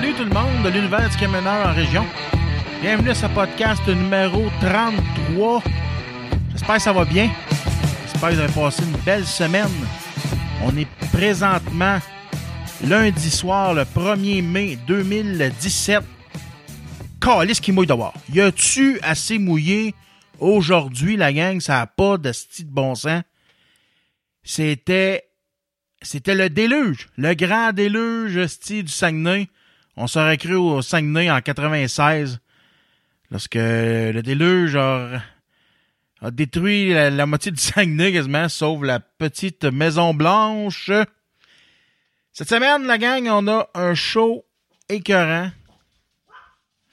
Salut tout le monde de l'univers du camionneur en région. Bienvenue à ce podcast numéro 33. J'espère que ça va bien. J'espère que vous avez passé une belle semaine. On est présentement lundi soir, le 1er mai 2017. Calice qui mouille d'avoir. Y a-tu assez mouillé aujourd'hui, la gang? Ça n'a pas de style de bon sens. C'était. C'était le déluge. Le grand déluge style du Saguenay. On s'aurait cru au Saguenay en 96. Lorsque le déluge a, détruit la, la moitié du Saguenay quasiment, sauf la petite Maison Blanche. Cette semaine, la gang, on a un show écœurant.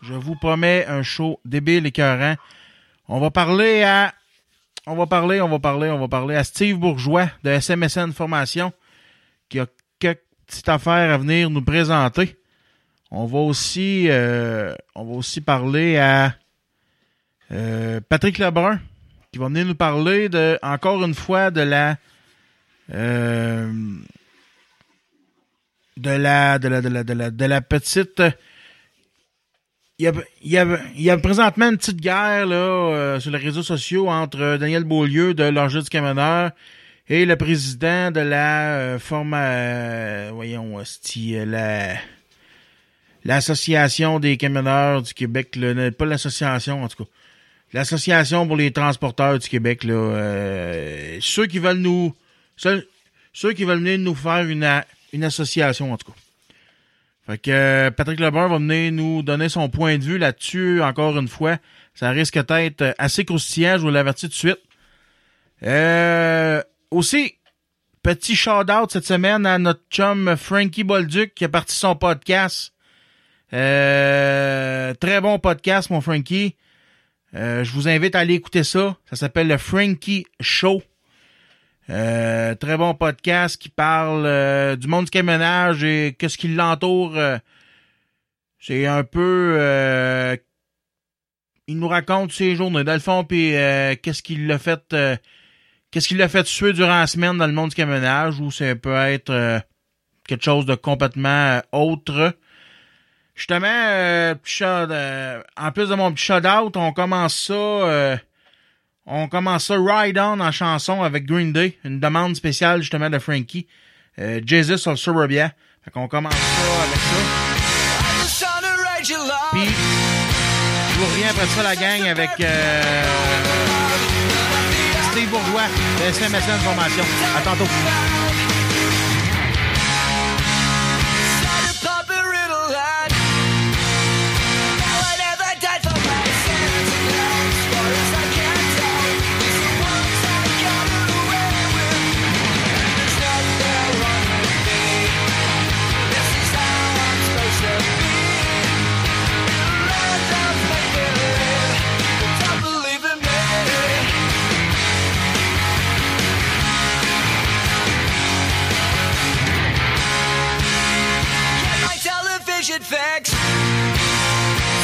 Je vous promets un show débile écœurant. On va parler à on va parler, on va parler, on va parler à Steve Bourgeois de SMSN Formation qui a quelques petites affaires à venir nous présenter. On va aussi euh, on va aussi parler à euh, Patrick Lebrun qui va venir nous parler de encore une fois de la euh, de la de la de la de la, de la petite il y, a, il, y a, il y a présentement une petite guerre là, euh, sur les réseaux sociaux entre Daniel Beaulieu de l'Enjeu du Camionneur et le président de la euh, forma, euh, voyons, la l'association des camionneurs du Québec, là, pas l'association en tout cas, l'association pour les transporteurs du Québec là, euh, ceux qui veulent nous, ceux, ceux qui veulent venir nous faire une une association en tout cas. Fait que euh, Patrick Lebrun va venir nous donner son point de vue là-dessus encore une fois. Ça risque d'être assez croustillant, je vous l'avertis tout de suite. Euh, aussi, petit shout-out cette semaine à notre chum Frankie Bolduc qui a parti son podcast. Euh, très bon podcast, mon Frankie. Euh, je vous invite à aller écouter ça. Ça s'appelle le Frankie Show. Euh, très bon podcast qui parle euh, du monde du camionnage et qu'est-ce qui l'entoure. C'est un peu... il nous raconte ses journées dans le fond, puis qu'est-ce qu'il l'a fait... qu'est-ce qu'il l'a fait suer durant la semaine dans le monde du camionnage, ou ça peut être quelque chose de complètement autre. Justement, en plus de mon petit shout-out, on commence ça on commence ça Ride On en chanson avec Green Day, une demande spéciale justement de Frankie. Euh, Jesus of Suburbia. Fait qu'on commence ça avec ça. Puis, je vous reviens après ça la gang avec euh, Steve Bourgeois de SMSN Formation. À tantôt. Fix.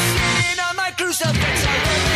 Sitting on my crucifix,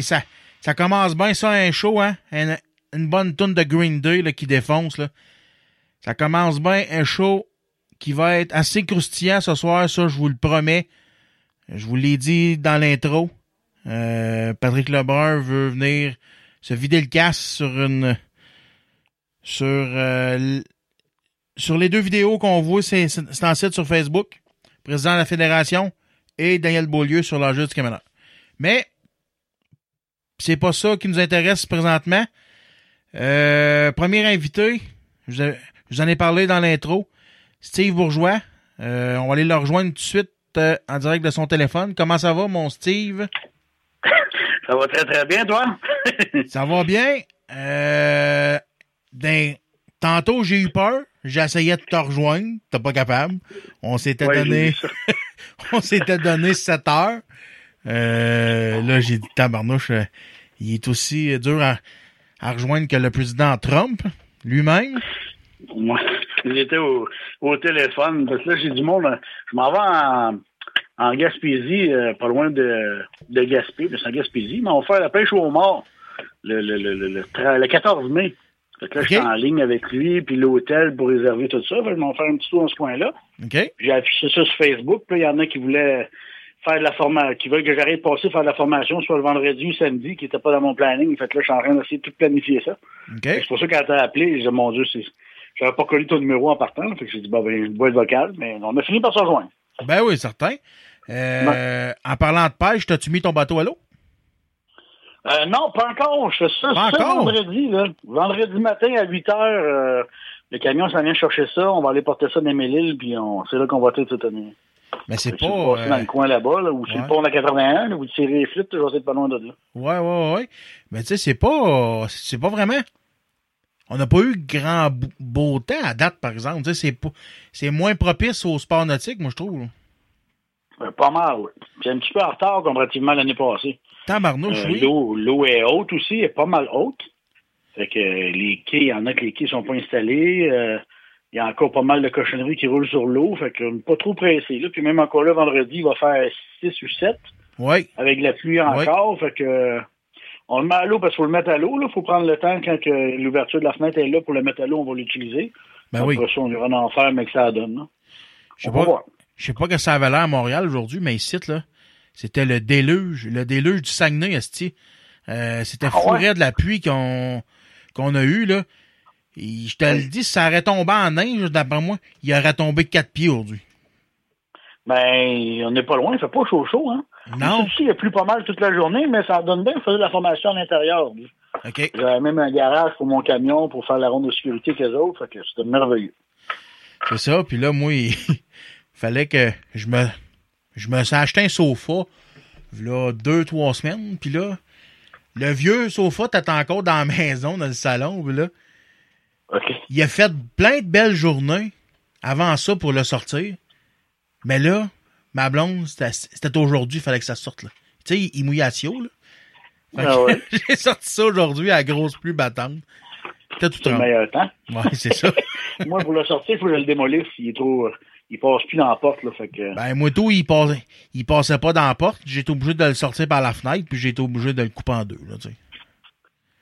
ça, commence bien ça un show, hein? Une, bonne tonne de Green Day qui défonce. Là. Ça commence bien un show qui va être assez croustillant ce soir, ça je vous le promets. Je vous l'ai dit dans l'intro. Euh, Patrick Lebrun veut venir se vider le casse sur une sur euh, sur les deux vidéos qu'on voit, c'est en site sur Facebook, président de la fédération et Daniel Beaulieu sur l'enjeu du camionneur. Mais c'est pas ça qui nous intéresse présentement. Euh, premier invité, je, je vous en ai parlé dans l'intro, Steve Bourgeois. Euh, on va aller le rejoindre tout de suite euh, en direct de son téléphone. Comment ça va, mon Steve? Ça va très très bien, toi? Ça va bien. Euh, d'un- tantôt, j'ai eu peur. J'essayais de te rejoindre. T'es pas capable. On s'était Ouais, donné, on s'était donné 7 heures. Euh, là, j'ai dit, tabarnouche, il est aussi dur à, à rejoindre que le président Trump lui-même. Moi, j'étais au, au téléphone, parce que là, j'ai du monde. euh, Je m'en vais en, en Gaspésie, euh, pas loin de, de Gaspé, mais c'est en Gaspésie, mais on va faire la pêche au mort le, le, le, le, le tra- le 14 mai. Fait que là, je suis en ligne avec lui, puis l'hôtel pour réserver tout ça. Fait que je m'en faire un petit tour dans ce coin-là. OK? J'ai affiché ça sur Facebook. Puis il y en a qui voulaient faire de la formation, qui veulent que j'arrête de passer faire de la formation soit le vendredi ou samedi, qui n'était pas dans mon planning. Fait que là, je suis en train d'essayer de tout planifier ça. C'est pour ça que quand t'as appelé, j'ai dit, mon Dieu, c'est. J'avais pas connu ton numéro en partant. Fait que j'ai dit, bah, ben, une boîte vocale, mais on a fini par se rejoindre. Ben oui, certain. Euh, En parlant de pêche, t'as-tu mis ton bateau à l'eau? Euh, non, pas encore. Je fais ça, Pas ça encore? vendredi, là. Vendredi matin à 8 heures, euh, le camion s'en vient chercher ça. On va aller porter ça dans Mélile, puis on, c'est là qu'on va tout se tenir. Mais c'est pas. passer dans euh, le coin là-bas, là, ou sur le pont de la 81, là, ou tirer les flûtes, vais être pas loin de là. Ouais, ouais, ouais. Mais tu sais, c'est pas. C'est pas vraiment. On n'a pas eu grand beau- temps à date, par exemple. Tu sais, c'est. C'est moins propice au sport nautique, moi, je trouve. Euh, pas mal, oui. Puis un petit peu en retard comparativement à l'année passée. Tabarnouche, Euh, oui. l'eau, l'eau est haute aussi, elle est pas mal haute. Fait que euh, les quais, il y en a que les quais sont pas installés. Il y a encore pas mal de cochonneries qui roulent sur l'eau. Fait que pas trop pressé. Là. Puis même encore là, vendredi, il va faire 6 ou 7 Oui. avec la pluie encore. Fait que on le met à l'eau parce qu'il faut le mettre à l'eau. Il faut prendre le temps quand l'ouverture de la fenêtre est là pour le mettre à l'eau, on va l'utiliser. Ben oui. Après ça, on ira en faire, mais que ça donne. là. Je sais pas, voir. je sais pas que ça avait l'air à Montréal aujourd'hui, mais ici, là, c'était le déluge. Le déluge du Saguenay, esti. Euh, c'était Ah ouais? fourré de la pluie qu'on qu'on a eu, là. Et je te le dis, si ça aurait tombé en neige, d'après moi, il aurait tombé quatre pieds aujourd'hui. Ben, on n'est pas loin, il fait pas chaud chaud, hein. Non? Ici, il a plu pas mal toute la journée, mais ça donne bien. Je faisais de la formation à l'intérieur. OK. J'avais même un garage pour mon camion pour faire la ronde de sécurité qu'eux autres. Fait que c'était merveilleux. C'est ça. Puis là, moi, il fallait que je me je me suis acheté un sofa là deux, trois semaines. Puis là, le vieux sofa t'attend encore dans la maison, dans le salon. Puis là, Il a fait plein de belles journées avant ça pour le sortir. Mais là, ma blonde, c'était aujourd'hui, il fallait que ça sorte. là. Tu sais, il mouillait à Sio, là. Ah ouais. J'ai sorti ça aujourd'hui à grosse pluie battante. C'était tout C'est le meilleur temps. Ouais, c'est ça. Moi, pour le sortir, il faut que je le démolisse. Il est trop. Il passe plus dans la porte, là. Fait que. Ben, moi, tout, il passait, il passait pas dans la porte. J'ai été obligé de le sortir par la fenêtre, puis j'ai été obligé de le couper en deux, là, tu sais.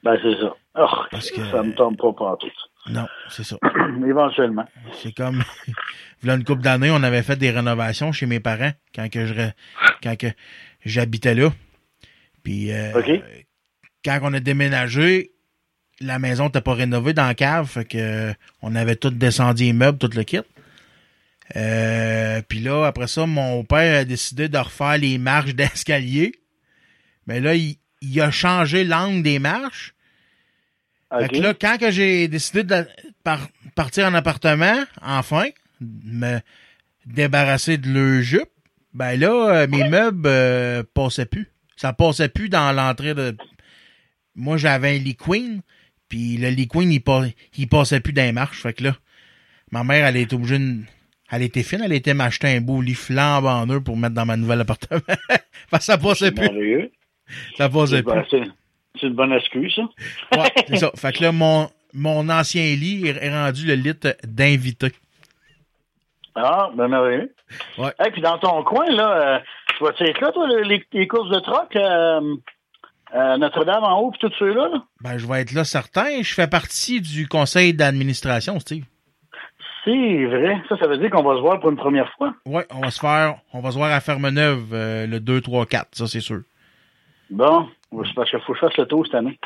Ben, c'est ça. Oh, Parce que- Ça me tombe pas partout. Non, c'est ça. Éventuellement. C'est comme, voilà une couple d'années, on avait fait des rénovations chez mes parents, quand que je, re- quand que j'habitais là. Puis, euh, quand on a déménagé, la maison n'était pas rénovée dans la cave, fait que euh, on avait tout descendu les meubles, tout le kit. Euh, puis là, après ça, mon père a décidé de refaire les marches d'escalier. Mais là, il, il a changé l'angle des marches. Fait que là, quand que j'ai décidé de par- partir en appartement, enfin, me débarrasser de le jupe, ben là, euh, mes meubles euh, passaient plus. Ça passait plus dans l'entrée de... Moi, j'avais un lit queen, puis le lit queen, il, pas, il passait plus dans les marches. Fait que là, ma mère, elle était obligée de... Elle était fine, elle était m'acheter un beau lit flambant neuf pour mettre dans ma nouvelle appartement. Parce que ça passait plus. Ça passait plus. C'est- une bonne excuse, ça. Ouais, c'est ça. Fait que là, mon, mon ancien lit est rendu le lit d'invité. Ah, ben merveilleux. Ouais. Et puis dans ton coin, là, euh, tu vas être là, toi, les, les courses de troc euh, à Notre-Dame en haut, puis tous ceux-là? Là? Ben, je vais être là certain. Je fais partie du conseil d'administration, Steve. C'est vrai. Ça, ça veut dire qu'on va se voir pour une première fois. Ouais, on va se faire, on va se voir à Fermeneuve euh, le 2, 3, 4, ça c'est sûr. Bon, c'est parce qu'il faut que je fasse le tour cette année.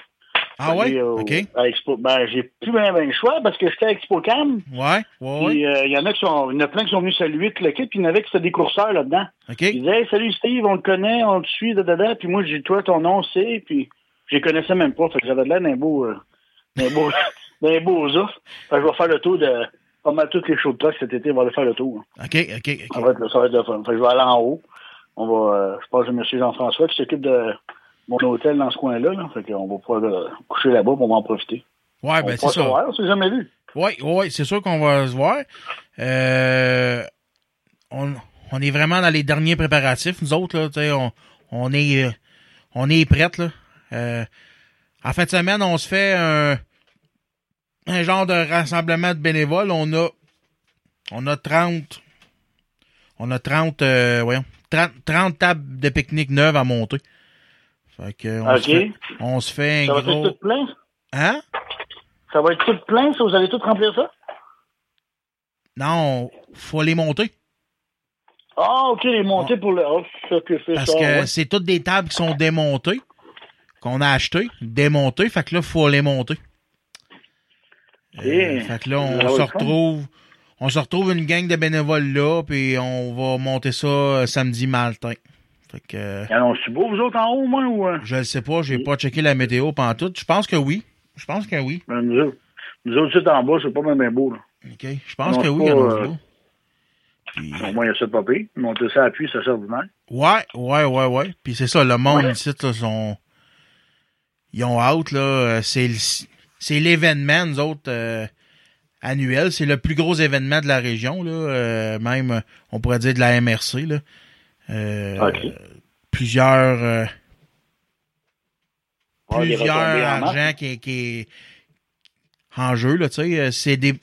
Ah ouais? Au- OK. à Expo, ben, j'ai plus bien ben le choix parce que j'étais à ExpoCam. Ouais, ouais, ouais. Puis, euh, il y en a qui sont, y en a plein qui sont venus saluer tout le kit, puis il y en avait qui étaient des courseurs là-dedans. OK. Ils disaient, hey, salut Steve, on le connaît, on le suit, da, da, da. Puis moi, j'ai, toi, ton nom, c'est, puis je les connaissais même pas. Fait que j'avais de l'air d'un beau, euh, d'un beau, d'un beau. Fait que je vais faire le tour de, pas mal toutes les shows de truck cet été, on va aller faire le tour. OK, OK, Ça OK. va être, ça va être le fun. Fait que je vais aller en haut. On va, euh, je pense que M. Jean-François qui s'occupe de mon hôtel dans ce coin-là, là. Fait qu'on va pouvoir euh, coucher là-bas, va en profiter. Ouais, on ben va c'est se ça. voir, on s'est jamais vu. Oui, oui, c'est sûr qu'on va se voir. Euh, on, on est vraiment dans les derniers préparatifs, nous autres, là, tu sais, on, on est euh, on est prêtes, là. Euh, en fin de semaine, on se fait un, un genre de rassemblement de bénévoles. On a on a 30 on a 30 euh, voyons, 30, 30 tables de pique-nique neuves à monter. Fait que on, se fait, on se fait Ça un va être tout plein? Hein? Ça va être tout plein, ça? Vous allez tout remplir ça? Non, faut les monter. Ah, OK, les montées pour le. Oh, que Parce ça. que ouais. c'est toutes des tables qui sont démontées, qu'on a achetées, démontées, fait que là, faut les monter. Euh, fait que là, on va se fun. On se retrouve une gang de bénévoles là, puis on va monter ça euh, samedi matin. Fait que euh, Allons-tu beau, vous autres, en haut, moi, ou. euh? je ne sais pas, j'ai pas checké la météo pantoute. Je pense que oui. Je pense que oui. Ben, nous autres, nous autres, c'est en bas, c'est pas même bien beau, là. OK. Je pense Non, que c'est oui, pas. Puis- Au moins, il y a ça de papier. Monter ça à appui, ça sert ordinaire. Ouais, ouais, ouais, ouais. Puis c'est ça, le monde ici, là, sont. Ils ont hâte, là. C'est le- c'est l'événement, nous autres, euh, annuel. C'est le plus gros événement de la région, là. euh, même, on pourrait dire de la MRC, là. Euh. Plusieurs. euh, Ouais, plusieurs argent qui, est- qui est en jeu, là, tu sais. C'est des.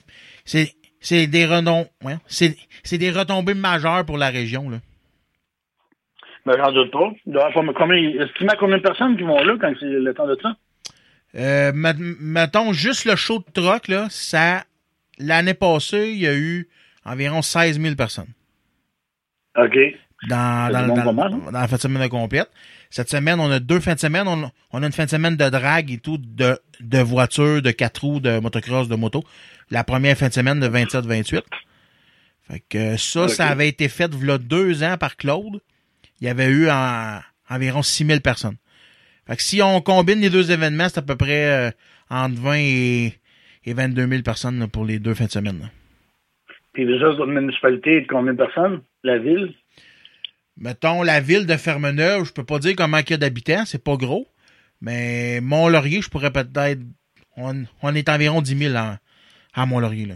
C'est. C'est des renom... ouais, c'est c'est des retombées majeures pour la région, là. Ben, j'en doute pas. Estimez à combien de personnes qui vont là quand c'est le temps de ça? Euh, met- mettons, juste le show de troc, là, ça, l'année passée, il y a eu environ 16 000 personnes OK. dans, dans, dans- hein? dans la fin de semaine complète. Cette semaine, on a deux fins de semaine. On, on a une fin de semaine de drague et tout, de, de voitures, de quatre roues, de motocross, de moto. La première fin de semaine de 27-28. Fait que ça, ça avait été fait il y a deux ans par Claude. Il y avait eu en- environ 6 000 personnes. Fait que si on combine les deux événements, c'est à peu près euh, entre 20 et, et 22 000 personnes pour les deux fins de semaine. Puis les autres municipalités, de combien de personnes? La ville? Mettons, la ville de Fermeneuve, je peux pas dire comment il y a d'habitants, c'est pas gros. Mais Mont-Laurier, je pourrais peut-être... On, on est environ 10 000 en- à Mont-Laurier. là.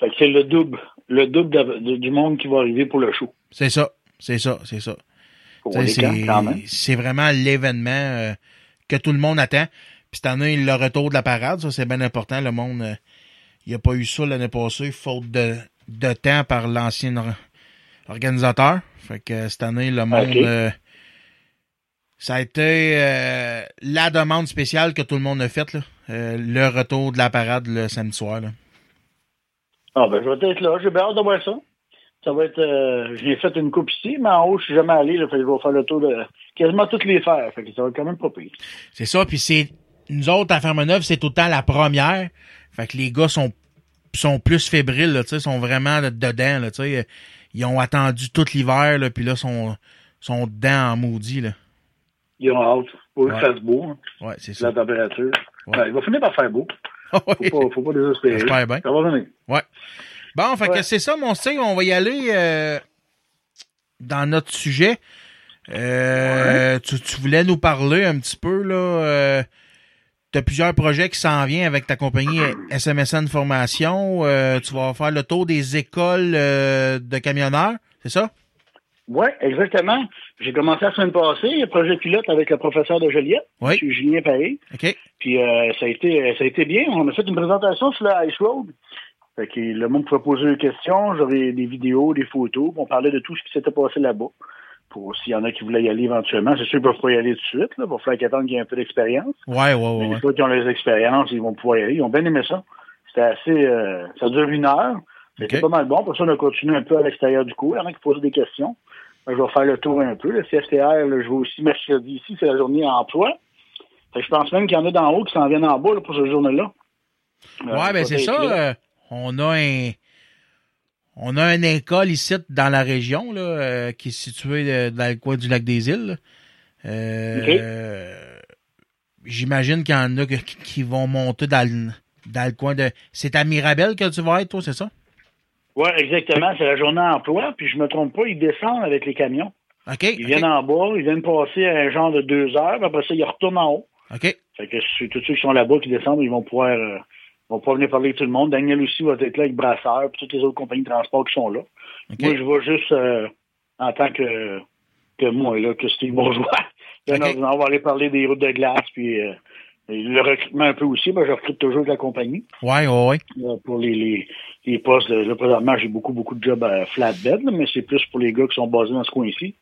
Fait que c'est le double. Le double de- de- du monde qui va arriver pour le show. C'est ça, c'est ça, c'est ça. C'est c'est vraiment l'événement euh, que tout le monde attend. Puis cette année, le retour de la parade, ça c'est bien important. Le monde, euh, il n'y a pas eu ça l'année passée, faute de, de temps par l'ancien or- organisateur. Fait que euh, cette année, le monde, euh, ça a été euh, la demande spéciale que tout le monde a faite. là. Le retour de la parade le samedi soir. Là. Ah, ben, je vais être là. J'ai bien hâte de voir ça. Ça va être, euh, j'ai fait une coupe ici, mais en haut, je suis jamais allé, là. Fait que je vais faire le tour de quasiment toutes les faire. Fait que ça va être quand même pas pire. C'est ça, puis c'est nous autres à Fermeneuve, c'est tout le temps la première. Fait que les gars sont sont plus fébriles, là, tu sais, sont vraiment dedans, là, tu sais. Ils ont attendu tout l'hiver, là, puis là sont sont dedans en maudit, là. Ils ont hâte. Faut Ouais. que ça fasse beau, hein, Ouais, c'est ça. la température. Ouais. Ouais, il va finir par faire beau. Ouais. Faut pas, faut pas désespérer. J'espère bien. Ça va venir. Bon, fait que Ouais. c'est ça, mon style. On va y aller euh, dans notre sujet. Euh, tu, tu voulais nous parler un petit peu, là. Euh, tu as plusieurs projets qui s'en viennent avec ta compagnie SMSN Formation. Euh, tu vas faire le tour des écoles euh, de camionneurs, c'est ça? Oui, exactement. J'ai commencé la semaine passée, le projet pilote avec le professeur de Joliette. Oui. Je suis Julien Paris. OK. Puis euh, ça a été ça a été bien. On a fait une présentation sur la Ice Road. Fait que le monde pouvait poser des questions, j'aurais des vidéos, des photos, on parlait de tout ce qui s'était passé là-bas. Pour s'il y en a qui voulaient y aller éventuellement. C'est sûr qu'ils peuvent pas y aller tout de suite, là, pour faire qu'ils attendent qu'il y ait un peu d'expérience. Ouais, ouais, Mais ouais. les fois qui ont les expériences, ils vont pouvoir y aller. Ils ont bien aimé ça. C'était assez... euh, ça dure une heure. C'était pas mal bon. Pour ça, on a continué un peu à l'extérieur du cours. Il y en a qui posaient des questions. Je vais faire le tour un peu. Le CFTR, là, je vais aussi mercredi ici, c'est la journée emploi. Fait que je pense même qu'il y en a d'en haut qui s'en viennent en bas là, pour cette journée-là. Euh, Ouais, ben c'est ça. euh, on a un on a une école ici dans la région là, euh, qui est située euh, dans le coin du lac des Îles. Euh, Ok. J'imagine qu'il y en a qui, qui vont monter dans le, dans le coin de. C'est à Mirabel que tu vas être, toi, c'est ça? Ouais, exactement. C'est la journée emploi. Puis je me trompe pas, ils descendent avec les camions. OK. Ils viennent en bas, ils viennent passer un genre de deux heures. Puis après ça, ils retournent en haut. OK. Fait que tous ceux qui sont là-bas qui descendent, ils vont pouvoir, euh, vont pouvoir venir parler avec tout le monde. Daniel aussi va être là avec Brasseur, puis toutes les autres compagnies de transport qui sont là. Moi, je vais juste euh, en tant que, que moi, là, que Steve Bourgeois. Bien OK. ordinaire, on va aller parler des routes de glace, puis euh, le recrutement un peu aussi. Ben, je recrute toujours de la compagnie Ouais, ouais, ouais. là, pour les, les, les postes. de- Là, présentement, j'ai beaucoup, beaucoup de jobs à flatbed, là, mais c'est plus pour les gars qui sont basés dans ce coin-ci.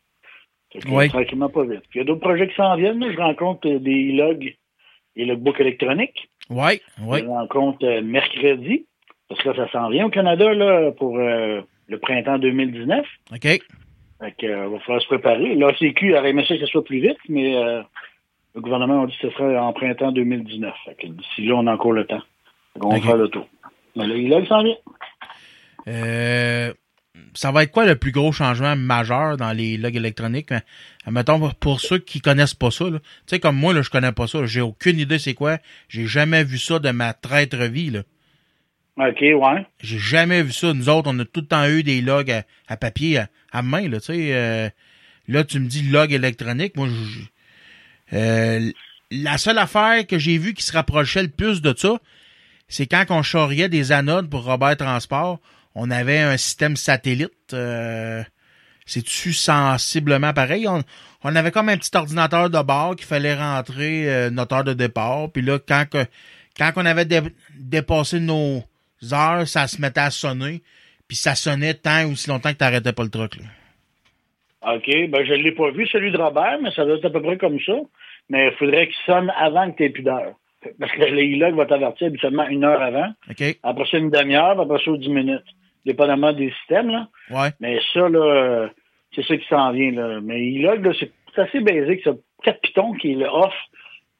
Oui. Tranquillement, pas vite. Puis il y a d'autres projets qui s'en viennent. là. Je rencontre euh, des logs et logbooks électroniques. Ouais, Je ouais. rencontre euh, mercredi, parce que ça s'en vient au Canada là, pour euh, le printemps 2019. OK. Fait que, euh, va falloir se préparer. L'ACQ aurait aimé ça que ce soit plus vite, mais euh, le gouvernement a dit que ce serait en printemps 2019. Fait que d'ici là, on a encore le temps. Qu'on va faire le tour. Mais là, il s'en vient. Euh, ça va être quoi le plus gros changement majeur dans les logs électroniques? Mais, Mettons, pour- ceux qui connaissent pas ça, tu sais, comme moi, là, je connais pas ça. J'ai aucune idée c'est quoi. J'ai jamais vu ça de ma traître vie, là. OK, ouais. J'ai jamais vu ça. Nous autres, on a tout le temps eu des logs à, à papier, à, à main, là, tu sais. euh, là, tu me dis log électronique. Moi, je- euh, la seule affaire que j'ai vue qui se rapprochait le plus de ça, c'est quand on charriait des anodes pour Robert Transport, on avait un système satellite. Euh, C'est-tu sensiblement pareil? On, on avait comme un petit ordinateur de bord qu'il fallait rentrer euh, notre heure de départ. Puis là, quand, que, quand on avait dé- dépassé nos heures, ça se mettait à sonner. Puis ça sonnait tant aussi longtemps que t'arrêtais pas le truc. Là. OK, ben je ne l'ai pas vu, celui de Robert, mais ça doit être à peu près comme ça. Mais il faudrait qu'il sonne avant que tu aies plus d'heure. Parce que le e-log va t'avertir habituellement une heure avant. OK? Après ça, une demi-heure, après ça, dix minutes. Dépendamment des systèmes, là. Ouais. Mais ça, là, c'est ça qui s'en vient, là. Mais e-log, là, c'est assez basique. C'est quatre pitons qui est le off,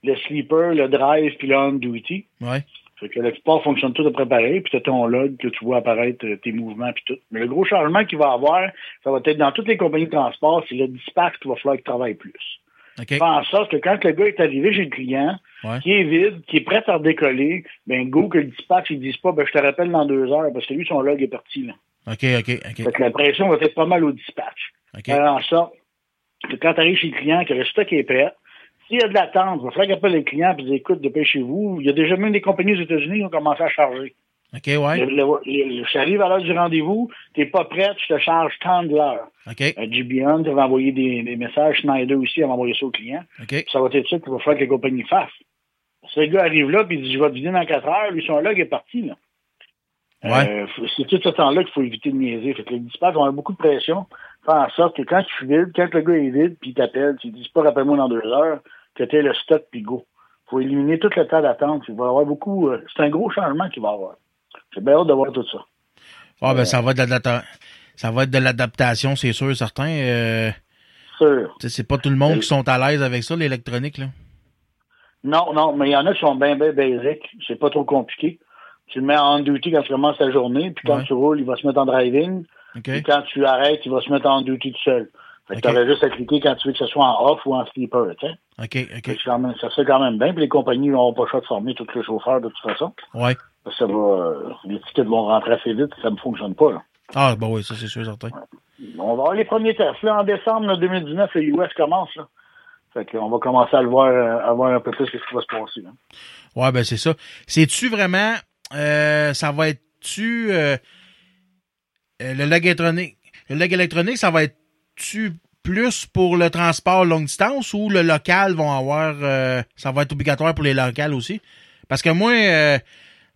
le sleeper, le drive, puis le on-duty. Ouais. Fait que le plupart fonctionne tout à préparer, puis tu as ton log que tu vois apparaître euh, tes mouvements puis tout. Mais le gros changement qu'il va avoir, ça va être dans toutes les compagnies de transport, c'est le dispatch qu'il va falloir qu'il travaille plus. OK? Faire en sorte que quand le gars est arrivé chez le client, Ouais. qui est vide, qui est prêt à redécoller, ben go que le dispatch il dise pas ben je te rappelle dans deux heures parce que lui son log est parti là. OK, OK, OK. Fait que la pression va être pas mal au dispatch. OK. Faire en sorte que quand tu arrives chez le client, que le stock est prêt, s'il y a de l'attente, il va falloir qu'il appelle le client et dire écoute, dépêchez-vous. Il y a déjà même des compagnies aux États-Unis qui ont commencé à charger. OK, ouais. Le- le- le- J'arrive à l'heure du rendez-vous, t'es pas prête, je te charge tant de l'heure. OK. Euh, GBN, tu vas envoyer des, des messages, Schneider aussi va envoyer ça au client. OK. Ça va être ça qu'il va falloir que les compagnies fassent. Le gars arrive là, puis il dit, je vais te vider dans 4 heures, lui, son log est parti, là. Ouais. Euh, faut- c'est tout ce temps-là qu'il faut éviter de niaiser. Fait que les dispatchs avoir beaucoup de pression. Faire en sorte que quand tu vides, quand le gars est vide, puis il t'appelle, tu dis pas rappelle-moi dans deux heures, que tu le stock, puis go. faut éliminer tout le temps d'attente. Il va y avoir beaucoup. euh, c'est un gros changement qu'il va y avoir. J'ai bien hâte de voir tout ça. Ah, ben, ça va être de ça va être de l'adaptation, c'est sûr, certain. Euh, Sûr. c'est pas tout le monde qui sont à l'aise avec ça, l'électronique, là. Non, non, mais il y en a qui sont bien, bien basiques. C'est pas trop compliqué. Tu le mets en duty quand tu commences ta journée, puis quand Ouais. tu roules, il va se mettre en driving. OK? Puis quand tu arrêtes, il va se mettre en duty tout seul. Fait que Ok. t'aurais juste à cliquer quand tu veux que ce soit en off ou en sleeper, tu sais. OK, OK. quand même- ça se fait quand même bien, puis les compagnies n'auront pas le choix de former tous les chauffeurs de toute façon. Ouais. Parce que ça va, euh, les tickets vont rentrer assez vite, ça ne fonctionne pas, là. Ah, ben oui, ça, c'est sûr, certain. On va avoir les premiers tests. Là, en décembre là, 2019, le US commence, là. Fait qu'on va commencer à le voir, euh, à voir un peu plus ce qui va se passer, là. Ouais, ben c'est ça. C'est-tu vraiment, euh, ça va être-tu, euh, euh, le log électronique, le log électronique, ça va être-tu plus pour le transport longue distance ou le local vont avoir, euh, ça va être obligatoire pour les locales aussi? Parce que moi, euh,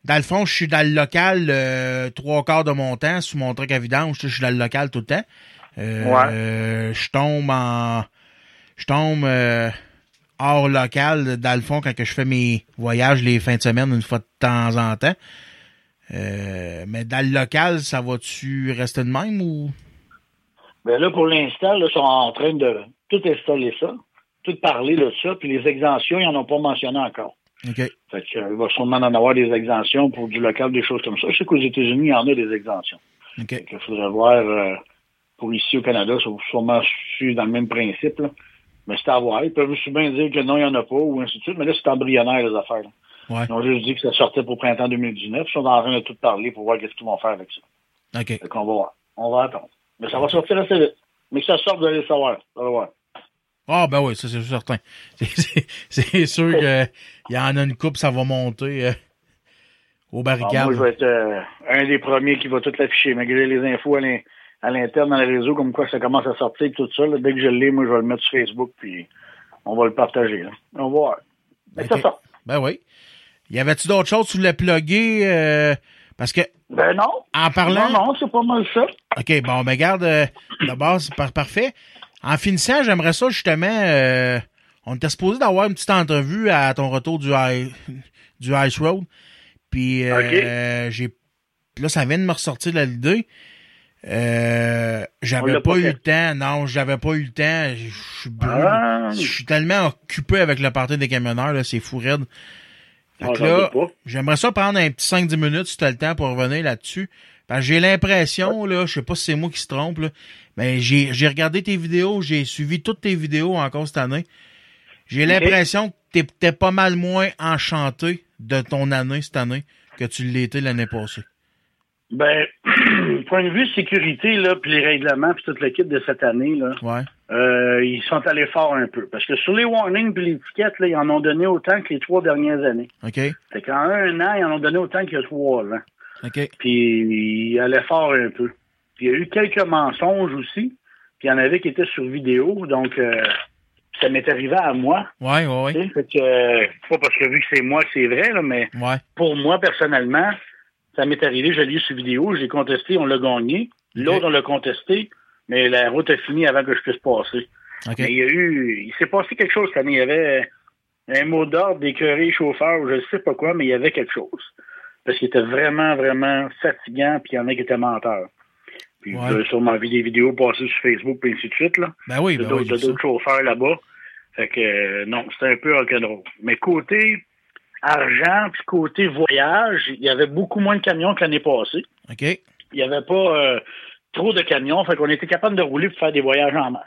dans le fond, je suis dans le local euh, trois quarts de mon temps sous mon truc à vidange, je suis dans le local tout le temps. Euh, Je tombe en. Je tombe euh, hors local, dans le fond, quand que je fais mes voyages les fins de semaine, une fois de temps en temps. Euh, mais dans le local, ça va-tu rester de même ou? Ben là, pour l'instant, ils sont en train de tout installer ça, tout parler de ça, puis les exemptions, ils n'en ont pas mentionné encore. OK. Fait que, euh, il va sûrement en avoir des exemptions pour du local, des choses comme ça. Je sais qu'aux États-Unis, il y en a des exemptions. OK. Fait qu'il faudrait voir euh, pour ici au Canada, ça va sûrement suivre dans le même principe. Là. Mais c'est à voir. Ils peuvent bien dire que non, il n'y en a pas, ou ainsi de suite. Mais là, c'est embryonnaire, les affaires. là. Ouais. Ils ont juste dit que ça sortait pour printemps 2019. Ils sont en train de tout parler pour voir qu'est-ce qu'ils vont faire avec ça. OK. Fait qu'on va voir. On va attendre. Mais ça va sortir assez vite. Mais que ça sorte, vous allez le savoir. Vous allez voir. Ah, ben oui, ça, c'est certain. C'est- sûr qu'il y en a une coupe, ça va monter euh, au barricade. moi, je vais être euh, un des premiers qui va tout l'afficher, malgré les infos à à l'interne dans les réseaux, comme quoi ça commence à sortir et tout ça. là. dès que je l'ai, moi, je vais le mettre sur Facebook, puis on va le partager. là. On va voir. Mais Ok. ça sort. Ben oui. Y avait-tu d'autres choses que tu voulais plugger? euh, parce que, Ben non. en parlant... Non, non, c'est pas mal ça. OK, bon, ben garde, euh, d'abord, c'est par- parfait. En finissant, j'aimerais ça, justement, euh, on était supposé d'avoir une petite entrevue à ton retour du, I- du Ice Road. Puis, euh, j'ai... Là, ça vient de me ressortir de l'idée. Euh, j'avais pas, eu fait. le temps. Non, j'avais pas eu le temps. Je suis brûlé. Ah. Je suis tellement occupé avec le party des camionneurs, là, c'est fou raide. Fait Ah, que là, j'aimerais ça prendre un petit 5-10 minutes si tu as le temps pour revenir là-dessus. Parce que j'ai l'impression, là, je sais pas si c'est moi qui se trompe, là, mais j'ai, j'ai regardé tes vidéos, j'ai suivi toutes tes vidéos encore cette année. J'ai l'impression que t'es, t'es pas mal moins enchanté de ton année cette année que tu l'étais l'année passée. Ben, point de vue sécurité, là, puis les règlements, puis toute l'équipe de cette année, là, Ouais. euh, ils sont allés fort un peu. Parce que sur les warnings puis les étiquettes, là, ils en ont donné autant que les trois dernières années. OK? Fait qu'en un an, ils en ont donné autant qu'il y a trois ans. OK. Puis il allait fort un peu. Puis il y a eu quelques mensonges aussi. Puis il y en avait qui étaient sur vidéo. Donc euh, ça m'est arrivé à moi. Ouais, ouais, ouais. tu sais. Fait que, euh, pas parce que vu que c'est moi que c'est vrai, là, mais Ouais. pour moi, personnellement, ça m'est arrivé, je l'ai eu sur vidéo, je l'ai contesté, on l'a gagné. L'autre, on l'a contesté, mais la route a fini avant que je puisse passer. Mais il y a eu. Il s'est passé quelque chose cette année. Il y avait un mot d'ordre d'écœuré chauffeur, je ne sais pas quoi, mais il y avait quelque chose. Parce qu'il était vraiment, vraiment fatigant, puis il y en a qui étaient menteurs. Puis Ouais. vous avez sûrement vu des vidéos passer sur Facebook, et ainsi de suite, là. Ben oui, ben d'autres oui, j'ai d'autres chauffeurs là-bas. Fait que euh, non, c'était un peu rock'n'roll. Mais côté argent, puis côté voyage, il y avait beaucoup moins de camions que l'année passée. OK. Il n'y avait pas euh, trop de camions, fait qu'on était capable de rouler pour faire des voyages en masse.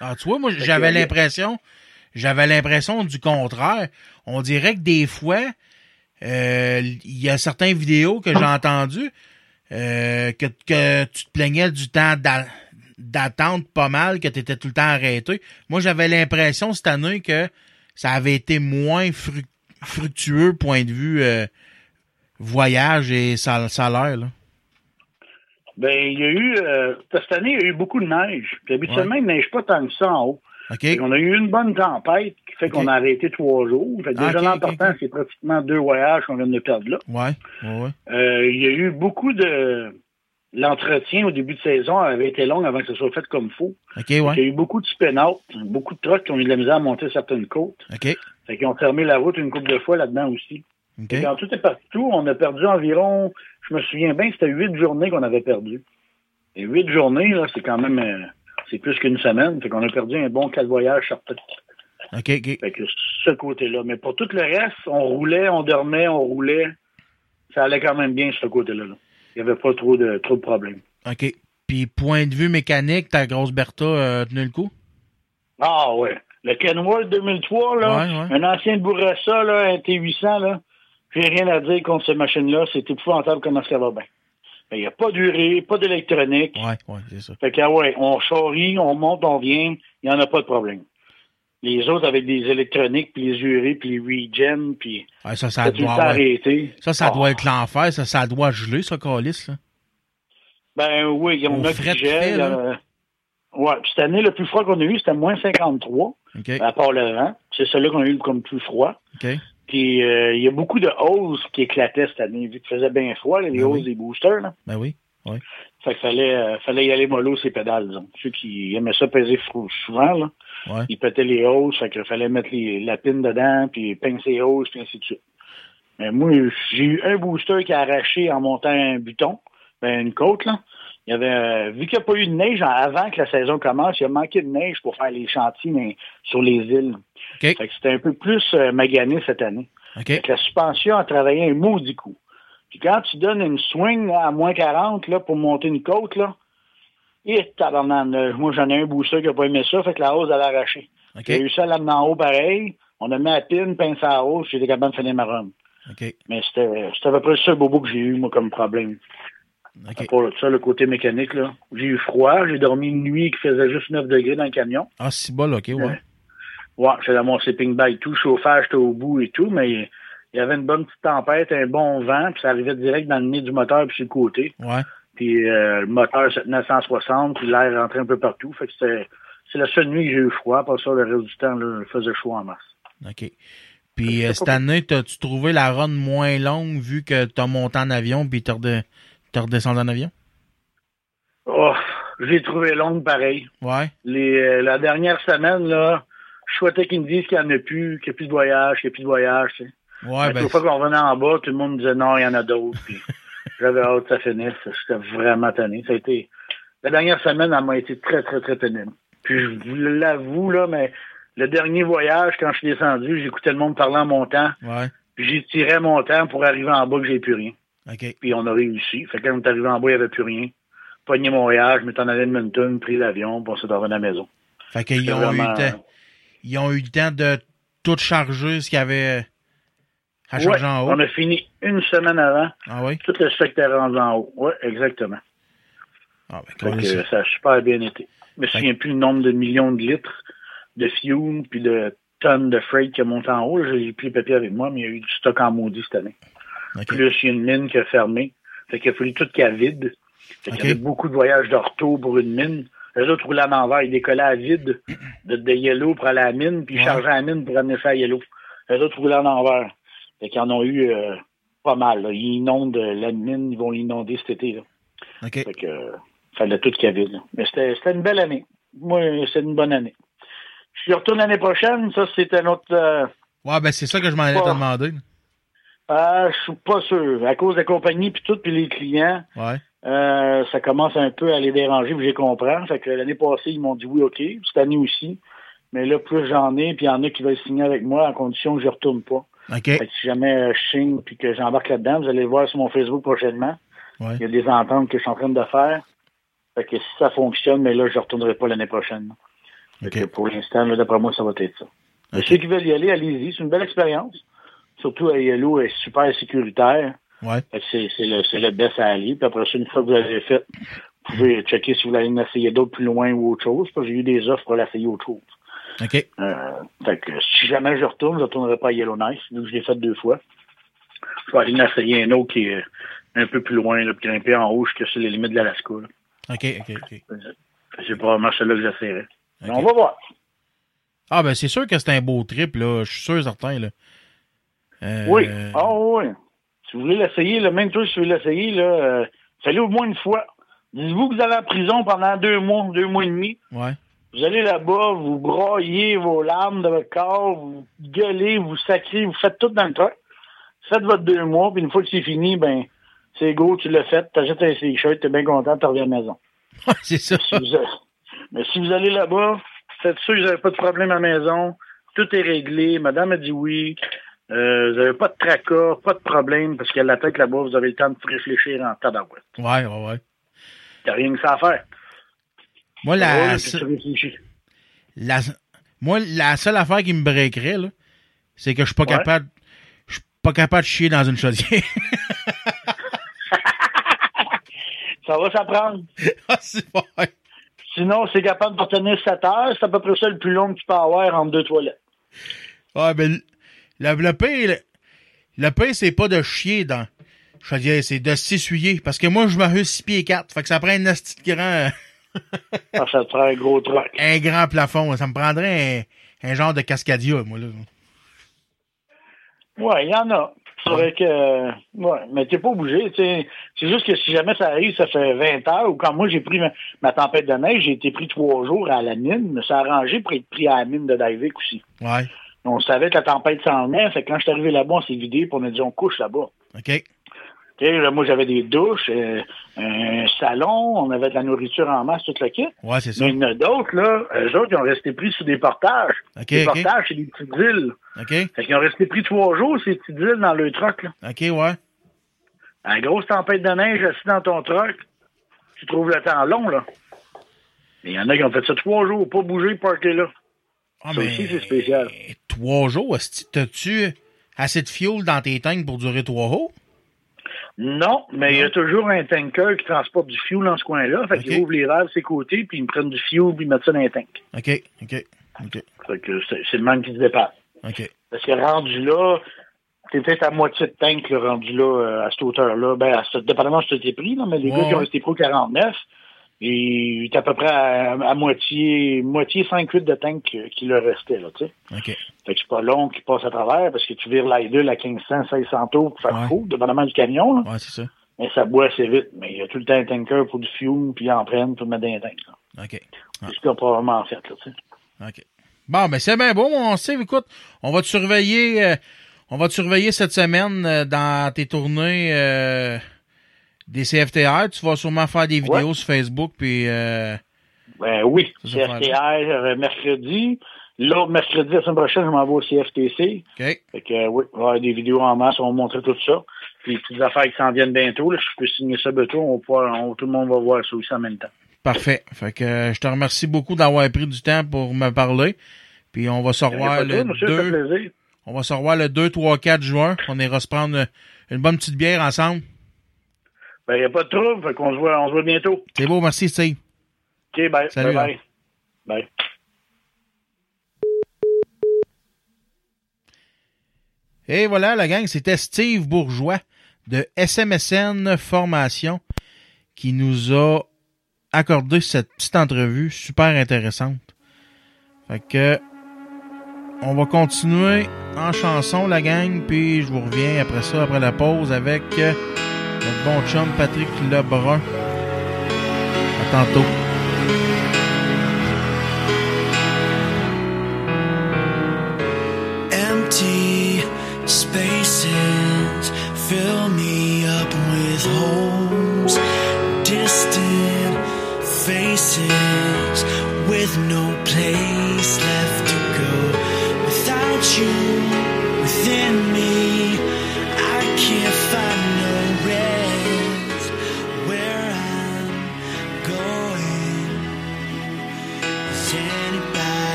Ah, tu vois, moi, j'avais l'impression, j'avais l'impression du contraire. On dirait que des fois, euh, il y a certaines vidéos que j'ai entendues euh, que, que tu te plaignais du temps d'a- d'attente pas mal, que tu étais tout le temps arrêté. Moi, j'avais l'impression cette année que ça avait été moins fru- fructueux point de vue euh, voyage et sal- salaire. Là? Ben, il y a eu, euh, cette année, il y a eu beaucoup de neige. Puis habituellement, il ne neige pas tant que ça en haut. Qu'on a eu une bonne tempête qui fait qu'on a arrêté trois jours. Fait Ah, déjà, ok, l'an ok, partant, ok. c'est pratiquement deux voyages qu'on vient de perdre là. Ouais, ouais, ouais. Euh, il y a eu beaucoup de... L'entretien au début de saison avait été long avant que ce soit fait comme il faut. OK, Il y a ouais. eu beaucoup de spin-out, beaucoup de trucks qui ont eu de la misère à monter certaines côtes. Fait qu'ils ont fermé la route une couple de fois là-dedans aussi. OK. Et Quand tout est partout, on a perdu environ, je me souviens bien, c'était huit journées qu'on avait perdu. Et huit journées, là, c'est quand même, euh, c'est plus qu'une semaine. Fait qu'on a perdu un bon quatre voyages certains. OK, OK. Fait que ce côté-là. Mais pour tout le reste, on roulait, on dormait, on roulait. Ça allait quand même bien, ce côté-là. là. Il n'y avait pas trop de, trop de problèmes. OK. Puis, point de vue mécanique, ta grosse Bertha a tenu le coup? Ah ouais. Le Kenworth 2003, là, Ouais, ouais. un ancien Bourassa, là, un T800, là, j'ai rien à dire contre cette machine-là. C'est épouvantable comment ça va bien. Mais il n'y a pas d'urée, pas d'électronique. Ouais, c'est ça. Fait que, ah ouais, on charrie, on monte, on vient, il n'y en a pas de problème. Les autres avec des électroniques, puis les urées, puis les regen, puis Ouais, ça, ça ça doit, arrêté. ça, ça Ah. doit être l'enfer. Ça, ça doit geler, ça, calice, là. Ben oui, Au a qui là. euh, Ouais, puis cette année, le plus froid qu'on a eu, c'était moins 53, À part le vent. C'est celui qu'on a eu comme plus froid. Puis euh, il y a beaucoup de hoses qui éclataient cette année, vu qu'il faisait bien froid, là, les Ben oui. des boosters. Là. Ben oui. Ouais. Fait qu'il fallait, euh, fallait y aller mollo ses pédales. Ceux qui aimaient ça peser souvent, là, Ouais. ils pétaient les hausses, fait qu'il fallait mettre les, la pine dedans, puis pincer les hausses, puis ainsi de suite. Mais moi, j'ai eu un booster qui a arraché en montant un buton, ben, une côte, là. Il y avait, euh, vu qu'il n'y a pas eu de neige avant que la saison commence, il a manqué de neige pour faire les chantiers mais sur les îles. OK. Fait que c'était un peu plus euh, magané cette année. La suspension a travaillé un maudit coup. Puis quand tu donnes une swing là, à moins 40 là, pour monter une côte, là, et là, moi j'en ai un booster qui n'a pas aimé ça, fait que la hausse elle a arraché. OK. J'ai réussi à l'amener en haut pareil. On a mis la pine, pince à la hausse, j'étais capable de finir ma run. Mais c'était à peu près le seul bobo que j'ai eu, moi, comme problème. OK. Pour ça, le côté mécanique, là. J'ai eu froid, j'ai dormi une nuit qui faisait juste 9 degrés dans le camion. Ah, c'est bon, OK, ouais. Ouais, j'étais dans mon sleeping bag, tout, chauffage, j'étais au bout et tout, mais il y avait une bonne petite tempête, un bon vent, puis ça arrivait direct dans le nez du moteur puis sur le côté. Ouais. Puis euh, le moteur se tenait à 160, puis l'air rentrait un peu partout. Fait que c'était c'est la seule nuit que j'ai eu froid. Pas ça, le reste du temps, là, il faisait chaud en masse. OK. Puis euh, cette année, t'as-tu trouvé la run moins longue vu que t'as monté en avion puis t'as t'as redescendu en avion? Oh, j'ai trouvé longue pareil. Ouais. Les, euh, la dernière semaine, là, je souhaitais qu'ils me disent qu'il n'y en a plus, qu'il n'y a plus de voyage, qu'il n'y a plus de voyage. tu sais. Ouais, Mais ben, Chaque fois qu'on revenait en bas, tout le monde me disait non, il y en a d'autres. J'avais hâte que ça finisse. J'étais vraiment tanné. Ça a été. La dernière semaine, elle m'a été très, très, très pénible. Puis je vous l'avoue, là, mais le dernier voyage, quand je suis descendu, j'écoutais le monde parler en montant. ouais. Puis j'ai tiré mon temps pour arriver en bas que j'ai plus rien. OK. Puis on a réussi. Fait que quand on est arrivé en bas, il n'y avait plus rien. Pogné mon voyage, je m'étais en allé Edmonton, pris l'avion, puis on s'est revenu à la maison. Fait qu'ils ont, eu vraiment- ont eu le temps de tout charger ce qu'il y avait à Ouais, charger en haut. on a fini une semaine avant. Ah oui? Tout le rendu en haut. Oui, exactement. Ah, ben, Fait que c'est- ça a super bien été. Je me souviens plus le nombre de millions de litres de fuel puis de tonnes de freight qui a monté en haut. J'ai plus le papier avec moi, mais il y a eu du stock en maudit cette année. Plus il y a une mine qui a fermé. Fait qu'il a fallu tout qu'à vide. Fait qu'il y avait beaucoup de voyages de retour pour une mine. Les autres roulaient à l'envers. Ils décollaient à vide de, de Yellow pour aller à la mine, puis ils Ouais. chargeaient la mine pour amener ça à Yellow. Les autres roulaient à l'envers. Fait qu'ils en ont eu euh, pas mal. là. Ils inondent euh, la mine, ils vont l'inonder cet été. Là. OK. Fait que, euh, fallait tout qu'il y avait, là. Mais c'était, c'était une belle année. Moi, c'est une bonne année. Je retourne l'année prochaine. Ça, c'est un autre, euh, Ouais, ben, c'est ça que je m'en allais te demander. Euh, je suis pas sûr. À cause de la compagnie puis tout, puis les clients, Ouais. euh, ça commence un peu à les déranger, puis j'ai comprends. Fait que l'année passée, ils m'ont dit oui, OK. Cette année aussi. Mais là, plus j'en ai, puis il y en a qui veulent signer avec moi en condition que je retourne pas. OK. Fait que si jamais euh, je signe puis que j'embarque là-dedans, vous allez le voir sur mon Facebook prochainement. Ouais. Il y a des ententes que je suis en train de faire. Fait que si ça fonctionne, mais là, je retournerai pas l'année prochaine. Fait OK. que pour l'instant, là, d'après moi, ça va être ça. Mais OK. Ceux qui veulent y aller, allez-y. C'est une belle expérience. Surtout à Yellow, est super sécuritaire. Ouais. C'est, le, le best à aller. Puis après ça, une fois que vous l'avez fait, vous pouvez checker si vous voulez en essayer d'autres plus loin ou autre chose. Parce que j'ai eu des offres pour l'essayer autre chose. OK. Euh, fait que si jamais je retourne, je ne retournerai pas à Yellowknife, vu je l'ai fait deux fois. Je vais aller en essayer un autre qui est un peu plus loin, là, puis grimper en haut jusqu'à sur les limites de l'Alaska. OK, OK, OK. C'est probablement celui-là que j'essaierai. On va voir. Ah, ben, c'est sûr que c'est un beau trip, là. Je suis sûr, certain, là. Euh, Oui. Ah oui. Si vous voulez l'essayer, là, même toi, si tu veux l'essayer, là, euh, faites-le au moins une fois. Dites-vous que vous allez en prison pendant deux mois, deux mois et demi. Ouais. Vous allez là-bas, vous broyez vos larmes de votre corps, vous gueulez, vous sacrez, vous faites tout dans le truc. Faites votre deux mois, puis une fois que c'est fini, ben, c'est go, tu l'as fait, t'achètes un t-shirt, t'es bien content, tu reviens à la maison. Ouais, c'est ça. Si vous Mais si vous allez là-bas, faites sûr que vous n'avez pas de problème à la maison, tout est réglé, madame a dit oui, euh, vous n'avez pas de tracas, pas de problème, parce a la tête là-bas, vous avez le temps de réfléchir en tabarouette. Ouais, ouais, ouais. A rien que ça à faire. Moi, la, Ouais, puis tu réfléchis. la, moi, la seule affaire qui me breakerait, là, c'est que je suis pas Ouais. capable, je suis pas capable de chier dans une chaudière. Ça va s'apprendre. ah, c'est vrai. Sinon, c'est capable de retenir 7 heures. C'est à peu près ça le plus long que tu peux avoir entre deux toilettes. Ouais, ben, le, le pire, le, le pire, c'est pas de chier dans chaudière, c'est de s'essuyer. Parce que moi, je me veux 6 pieds 4. Fait que ça prend un de grand, Ah, ça te prend un gros truc. un grand plafond. Ça me prendrait un, un genre de cascadia, moi, là. Ouais, il y en a. C'est vrai que, euh, ouais, mais t'es pas obligé. C'est juste que si jamais ça arrive, ça fait 20 heures, ou quand moi j'ai pris ma, ma tempête de neige, j'ai été pris trois jours à la mine, mais ça a arrangé pour être pris à la mine de Divik aussi. Ouais. On savait que la tempête s'en venait, fait que quand je suis arrivé là-bas, on s'est vidé, puis on a dit on couche là-bas. OK. OK, là, moi j'avais des douches, euh, un salon, on avait de la nourriture en masse, toute la kit. Ouais, c'est ça. Mais il y en a d'autres, là, eux autres, ils ont resté pris sous des portages. OK, des portages, c'est des petites îles. OK. Fait qu'ils ont resté pris trois jours, ces petites îles, dans le truck, là. OK, ouais. À la grosse tempête de neige, assis dans ton truck, tu trouves le temps long, là. Mais il y en a qui ont fait ça trois jours, pas bouger, parker là. Ah, Ça aussi, c'est spécial. Trois jours, t'as-tu assez de fuel dans tes tanks pour durer trois jours? Non, mais il y a toujours un tanker qui transporte du fuel dans ce coin-là. Fait OK. qu'ils ouvrent les valves de ses côtés, puis ils me prennent du fuel, puis ils mettent ça dans les tanks. OK, OK, OK, Fait que c'est le même qui se dépasse. OK. Parce que rendu là, t'es peut-être à moitié de tank, là, rendu là, euh, à cette hauteur-là. Ben, à dépendamment de ce que t'es pris, là, mais les Ouais, gars qui ont resté au 49, et t'es à peu près à, à moitié, moitié 5-8 de tank qui, qui leur restait, là, tu sais. Fait que c'est pas long qui passe à travers, parce que tu vires l'idle à 1500, 1600 tours pour faire Ouais. fou, dépendamment du camion, là. Ouais, c'est ça. Mais ça boit assez vite. Mais il y a tout le temps un tanker pour du fuel, puis ils en prennent pour mettre dans les tanks, là. OK. C'est ce qu'ils ont probablement fait, là, tu sais. OK. Bon, ben c'est bien beau, mon Steve. Écoute, on va te surveiller, euh, on va te surveiller cette semaine euh, dans tes tournées euh, des CFTR. Tu vas sûrement faire des vidéos Ouais. sur Facebook, puis euh, Ben oui, CFTR euh, mercredi. L'autre mercredi, la semaine prochaine, je m'en vais au CFTC. OK. Fait que euh, oui, il va y avoir des vidéos en masse, on va montrer tout ça. Puis les petites affaires qui s'en viennent bientôt, là, je peux signer ça bientôt, on va on- tout le monde va voir ça aussi en même temps. Parfait. Fait que euh, je te remercie beaucoup d'avoir pris du temps pour me parler. Puis on va se revoir le trouble, monsieur, ça fait 2. plaisir. On va se revoir le 2, 3, 4 juin. On ira se prendre une bonne petite bière ensemble. Ben, il n'y a pas de trouble, fait qu'on se voit, on se voit bientôt. C'est beau, merci Steve. OK, bye. Salut, bye, bye. Bye. Et voilà, la gang, c'était Steve Bourgeois de SMSN Formation qui nous a accordé cette petite entrevue super intéressante. Fait que on va continuer en chanson, la gang, puis je vous reviens après ça, après la pause, avec bon chum Patrick Lebrun. À tantôt. Empty spaces fill me up with holes. Distant faces with no place left to go. Without you within me,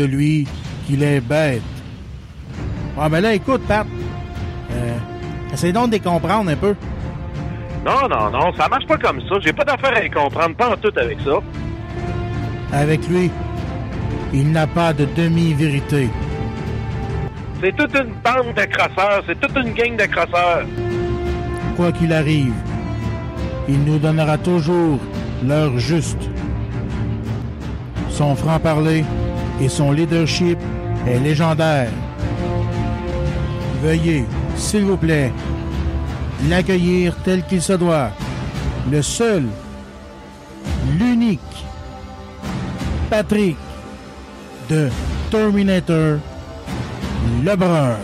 de lui qu'il est bête. Ah, ben là, écoute, Pat. Euh, essaye donc de les comprendre un peu. Non, non, non, ça marche pas comme ça. J'ai pas d'affaire à les comprendre, pas en tout avec ça. Avec lui, il n'a pas de demi-vérité. C'est toute une bande de crosseurs, c'est toute une gang de crosseurs. Quoi qu'il arrive, il nous donnera toujours l'heure juste. Son franc-parler et son leadership est légendaire. Veuillez, s'il vous plaît, l'accueillir tel qu'il se doit. Le seul, l'unique, Patrick de Terminator Lebrun.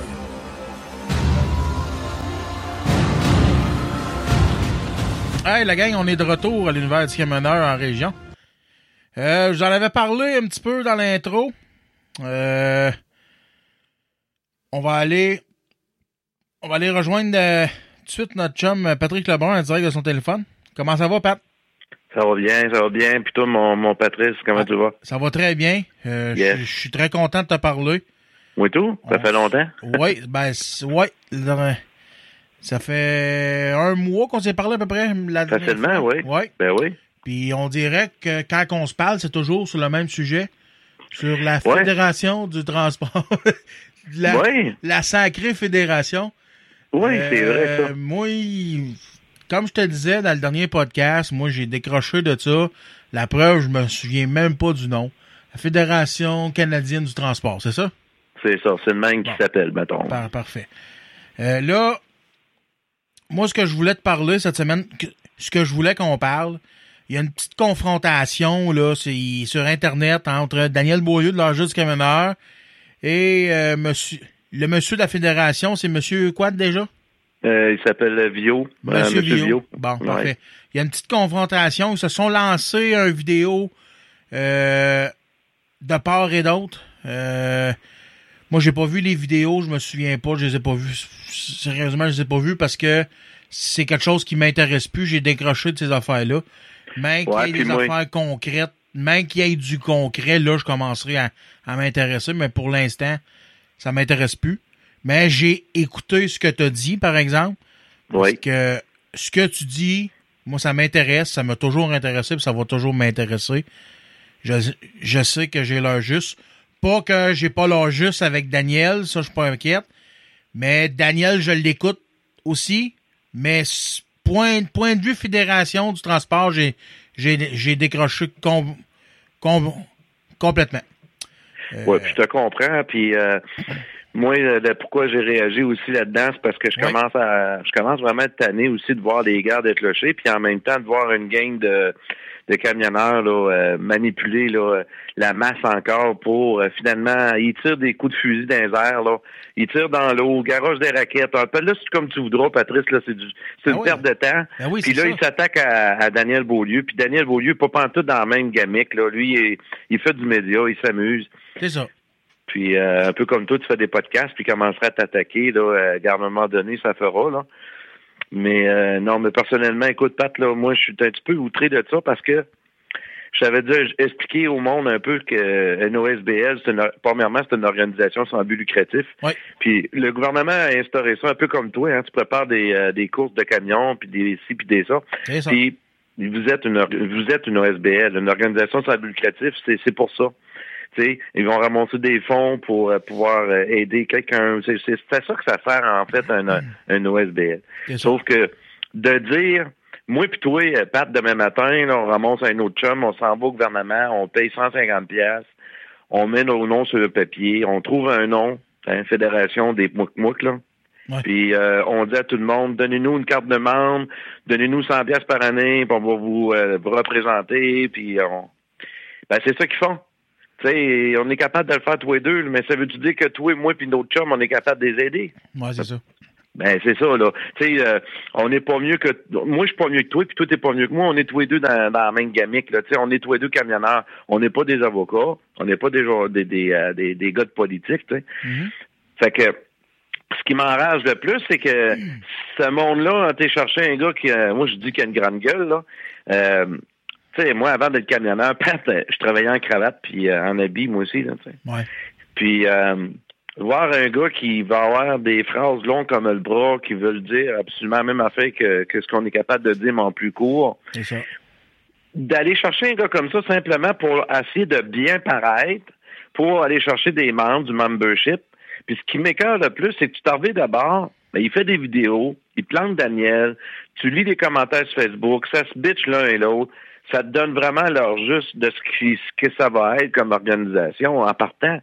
Hey, la gang, on est de retour à l'univers du camionneur en région. Euh, J'en avais parlé un petit peu dans l'intro. Euh, on va aller, on va aller rejoindre euh, tout de suite notre chum euh, Patrick Lebrun en direct de son téléphone. Comment ça va, Pat? Ça va bien, ça va bien. Puis toi, mon, mon Patrice, comment Ah. tu vas? Ça va très bien. Euh, Yes. Je suis très content de te parler. Oui, tout? Ça On fait longtemps? Oui, ben, ouais. Ça fait un mois qu'on s'est parlé à peu près. La Facilement, oui. Ouais. Ben oui. Puis on dirait que quand on se parle, c'est toujours sur le même sujet. Sur la Ouais. Fédération du transport. la, Oui. la sacrée fédération. Oui, c'est Euh, vrai, ça. Moi, comme je te disais dans le dernier podcast, moi, j'ai décroché de ça. La preuve, je me souviens même pas du nom. La Fédération canadienne du transport, c'est ça? C'est ça. C'est le même qui Bon. s'appelle, mettons. Par- parfait. Euh, là, moi, ce que je voulais te parler cette semaine, ce que je voulais qu'on parle, il y a une petite confrontation là, c'est sur Internet entre Daniel Beaulieu de l'Âge du camionneur et euh, monsieur, le monsieur de la fédération, c'est monsieur quoi déjà? Euh, il s'appelle Vio. Euh, Monsieur, Monsieur Vio. Bon, Ouais. parfait. Il y a une petite confrontation. Ils se sont lancés un vidéo euh, de part et d'autre. Euh, moi, j'ai pas vu les vidéos, je me souviens pas, je les ai pas vues. Sérieusement, je les ai pas vues parce que c'est quelque chose qui m'intéresse plus. J'ai décroché de ces affaires-là. Mais qu'il y Ouais, ait des moi- affaires concrètes, même qu'il y ait du concret, là, je commencerai à, à m'intéresser. Mais pour l'instant, ça m'intéresse plus. Mais j'ai écouté ce que tu as dit, par exemple. Parce Oui. que ce que tu dis, moi, ça m'intéresse, ça m'a toujours intéressé, puis ça va toujours m'intéresser. Je, je sais que j'ai l'heure juste. Pas que j'ai pas l'heure juste avec Daniel, ça, je suis pas inquiète. Mais Daniel, je l'écoute aussi. Mais point, point de vue fédération du transport, j'ai, j'ai, j'ai décroché com- com- complètement. Euh, Ouais, puis je te comprends. Puis euh, moi, le- le- pourquoi j'ai réagi aussi là-dedans, c'est parce que je Ouais. commence à je commence vraiment à être tanné aussi de voir des gars d'être clochers, puis en même temps de voir une gang de, de camionneurs là, euh, manipuler là, la masse encore pour euh, finalement ils tirent des coups de fusil dans les airs, là. Ils tirent dans l'eau, garagent des raquettes. Appelle-le comme tu voudras, Patrice, là, c'est du c'est Ah une perte de temps. Ben oui, Puis c'est là, ça. il s'attaque à, à Daniel Beaulieu. Puis Daniel Beaulieu, pas pantoute dans la même gamique. Là. Lui, il, il fait du média, il s'amuse. C'est ça. Puis euh, un peu comme toi, tu fais des podcasts, puis commenceras à t'attaquer. Là, euh, à un moment donné, ça fera. Là. Mais euh, non, mais personnellement, écoute, Pat, là, moi, je suis un petit peu outré de ça parce que je savais déjà expliquer au monde un peu que NOSBL, c'est une, premièrement, c'est une organisation sans but lucratif. Oui. Puis le gouvernement a instauré ça un peu comme toi. Hein, tu prépares des, euh, des courses de camions, puis des ci, puis des ça. Puis vous êtes une vous êtes une OSBL, une organisation sans but lucratif, c'est c'est pour ça. Ils vont ramasser des fonds pour euh, pouvoir euh, aider quelqu'un. C'est c'est c'est à ça que ça sert en fait un, un OSBL. Sauf que de dire moi puis toi, euh, Pat, demain matin, là, on ramasse un autre chum, on s'en va au gouvernement, on paye 150 pièces, on met nos noms sur le papier, on trouve un nom, hein, Fédération des Mouk-Mouk, là. Ouais. Puis euh, on dit à tout le monde, donnez-nous une carte de membre, donnez-nous 100 pièces par année, puis on va vous, vous représenter, puis on... Ben, c'est ça qu'ils font. Tu sais, on est capable de le faire tous les deux, mais ça veut-tu dire que toi et moi puis notre chum, on est capable de les aider? Ouais, c'est ça. Ben c'est ça là. Tu sais, euh, on n'est pas mieux que moi je suis pas mieux que toi, puis toi t'es pas mieux que moi. On est tous les deux dans, dans la même gamique là. Tu sais, on est tous les deux camionneurs. On n'est pas des avocats. On n'est pas des gens- des des, euh, des des gars de politique. Tu sais. Mhm. Fait que ce qui m'enrage le plus, c'est que ce monde-là, t'es cherché un gars qui, euh, moi je dis qu'il a une grande gueule là. Tu sais, moi, avant d'être camionneur, euh, je travaillais en cravate puis euh, en habit, moi aussi, là. Ouais. Puis euh, voir un gars qui va avoir des phrases longues comme le bras, qui veut le dire absolument la même affaire que, que ce qu'on est capable de dire, mais en plus court, d'aller chercher un gars comme ça simplement pour essayer de bien paraître, pour aller chercher des membres du membership. Puis ce qui m'écœure le plus, c'est que tu t'en d'abord, ben, il fait des vidéos, il plante Daniel, tu lis les commentaires sur Facebook, ça se bitch l'un et l'autre, ça te donne vraiment l'heure juste de ce, qui, ce que ça va être comme organisation en partant,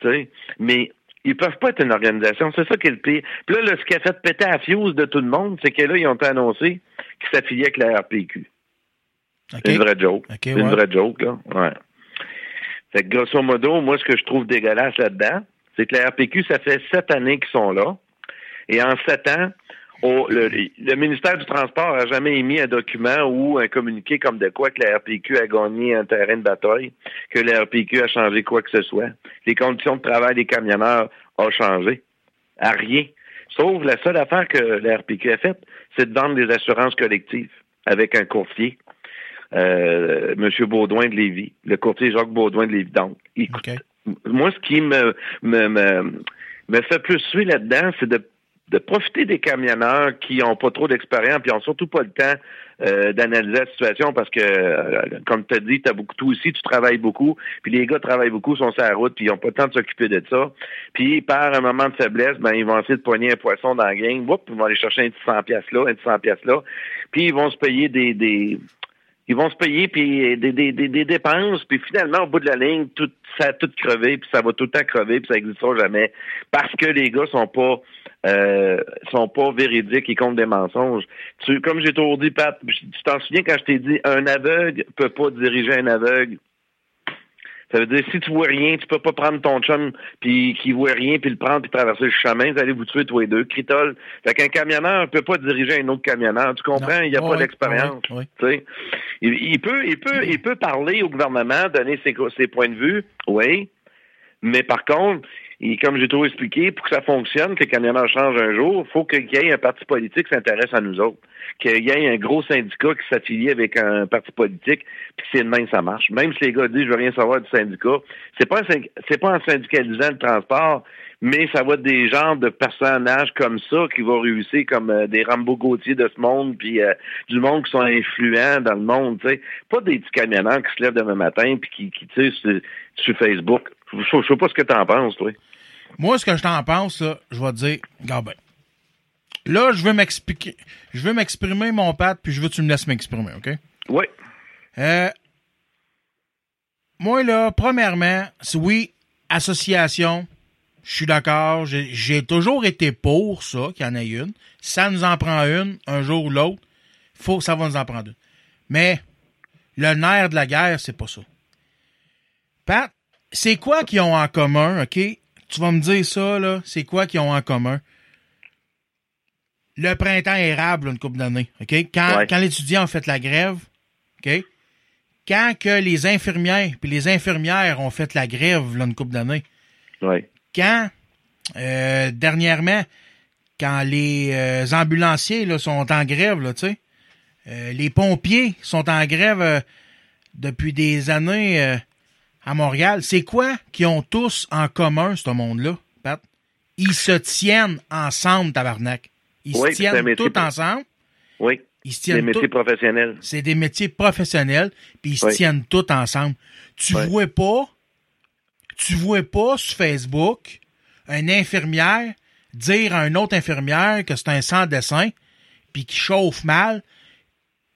tu sais. Mais ils peuvent pas être une organisation, c'est ça qui est le pire. Puis là, là, ce qui a fait péter la fuse de tout le monde, c'est que là, ils ont annoncé qu'ils s'affiliaient avec la RPQ. OK. C'est une vraie joke. OK, c'est ouais. une vraie joke, là. Ouais. Fait que grosso modo, moi, ce que je trouve dégueulasse là-dedans, c'est que la RPQ, ça fait sept années qu'ils sont là. Et en sept ans, le, le ministère du Transport n'a jamais émis un document ou un communiqué comme de quoi que la RPQ a gagné un terrain de bataille, que la RPQ a changé quoi que ce soit. Les conditions de travail des camionneurs ont changé. À rien. Sauf la seule affaire que la RPQ a faite, c'est de vendre des assurances collectives avec un courtier euh, M. Baudouin de Lévis, le courtier Jacques Baudouin de Lévis. Donc, écoute, OK. moi, ce qui me, me, me, me fait plus suer là-dedans, c'est de, de profiter des camionneurs qui ont pas trop d'expérience, puis ont surtout pas le temps euh, d'analyser la situation parce que, euh, comme tu as dit, tu as beaucoup tout aussi, tu travailles beaucoup, puis les gars travaillent beaucoup, sont sur la route, puis ils ont pas le temps de s'occuper de ça. Puis, par un moment de faiblesse, ben ils vont essayer de poigner un poisson dans la gang, ils vont aller chercher un petit 100 pièces là, un petit 100 pièces là, puis ils vont se payer des, des ils vont se payer puis des, des, des, des dépenses, puis finalement, au bout de la ligne, tout, ça a tout crevé, puis ça va tout le temps crever, puis ça n'existera jamais. Parce que les gars sont pas euh, sont pas véridiques, ils comptent des mensonges. Tu, comme j'ai toujours dit, Pat, tu t'en souviens quand je t'ai dit un aveugle peut pas diriger un aveugle? Ça veut dire si tu vois rien, tu peux pas prendre ton chum puis qui voit rien puis le prendre puis traverser le chemin, vous allez vous tuer tous les deux. Critol. Fait qu'un camionneur peut pas diriger un autre camionneur. Tu comprends? Non. Il n'y a Oh, pas oui. d'expérience. Oui, Il, il peut, il peut, il peut parler au gouvernement, donner ses, ses points de vue, oui. Mais par contre, il- comme j'ai toujours expliqué, pour que ça fonctionne, que les camionneurs changent un jour, il faut qu'il y ait un parti politique qui s'intéresse à nous autres. Qu'il y ait un gros syndicat qui s'affilie avec un parti politique, puis c'est de même ça marche. Même si les gars disent je veux rien savoir du syndicat, c'est pas c'est pas en syndicalisant le transport, mais ça va être des genres de personnages comme ça qui vont réussir comme euh, des Rambo Gauthier de ce monde, puis euh, du monde qui sont influents dans le monde, tu sais. Pas des petits camionneurs qui se lèvent demain matin puis qui, qui sur, sur Facebook. Je sais pas ce que t'en penses, toi. Moi, ce que je t'en pense, là, je vais te dire, regarde ben. Là, je veux m'expliquer. Je veux m'exprimer, mon Pat, puis je veux que tu me laisses m'exprimer, OK? Oui. Euh, moi, là, premièrement, c'est oui, association, je suis d'accord. J'ai toujours été pour ça, qu'il y en ait une. Ça nous en prend une, un jour ou l'autre, faut ça va nous en prendre une. Mais le nerf de la guerre, c'est pas ça. Pat, c'est quoi qu'ils ont en commun, OK? Tu vas me dire ça, là. C'est quoi qu'ils ont en commun? Le printemps érable, une couple d'années, OK? Quand, Ouais. quand les étudiants ont fait la grève, OK? Quand que les infirmières puis les infirmières ont fait la grève, là, une couple d'années, Oui. quand, euh, dernièrement, quand les euh, ambulanciers là, sont en grève, là, tu sais, euh, les pompiers sont en grève euh, depuis des années euh, à Montréal, c'est quoi qu'ils ont tous en commun, ce monde-là, Pat? Ils se tiennent ensemble, tabarnak. Ils Oui, se tiennent tous ensemble. Oui. Ils se Des métiers professionnels. c'est des métiers professionnels, puis ils se Oui. tiennent tous ensemble. Tu Oui. vois pas, tu vois pas sur Facebook une infirmière dire à une autre infirmière que c'est un sans-dessin, puis qui chauffe mal,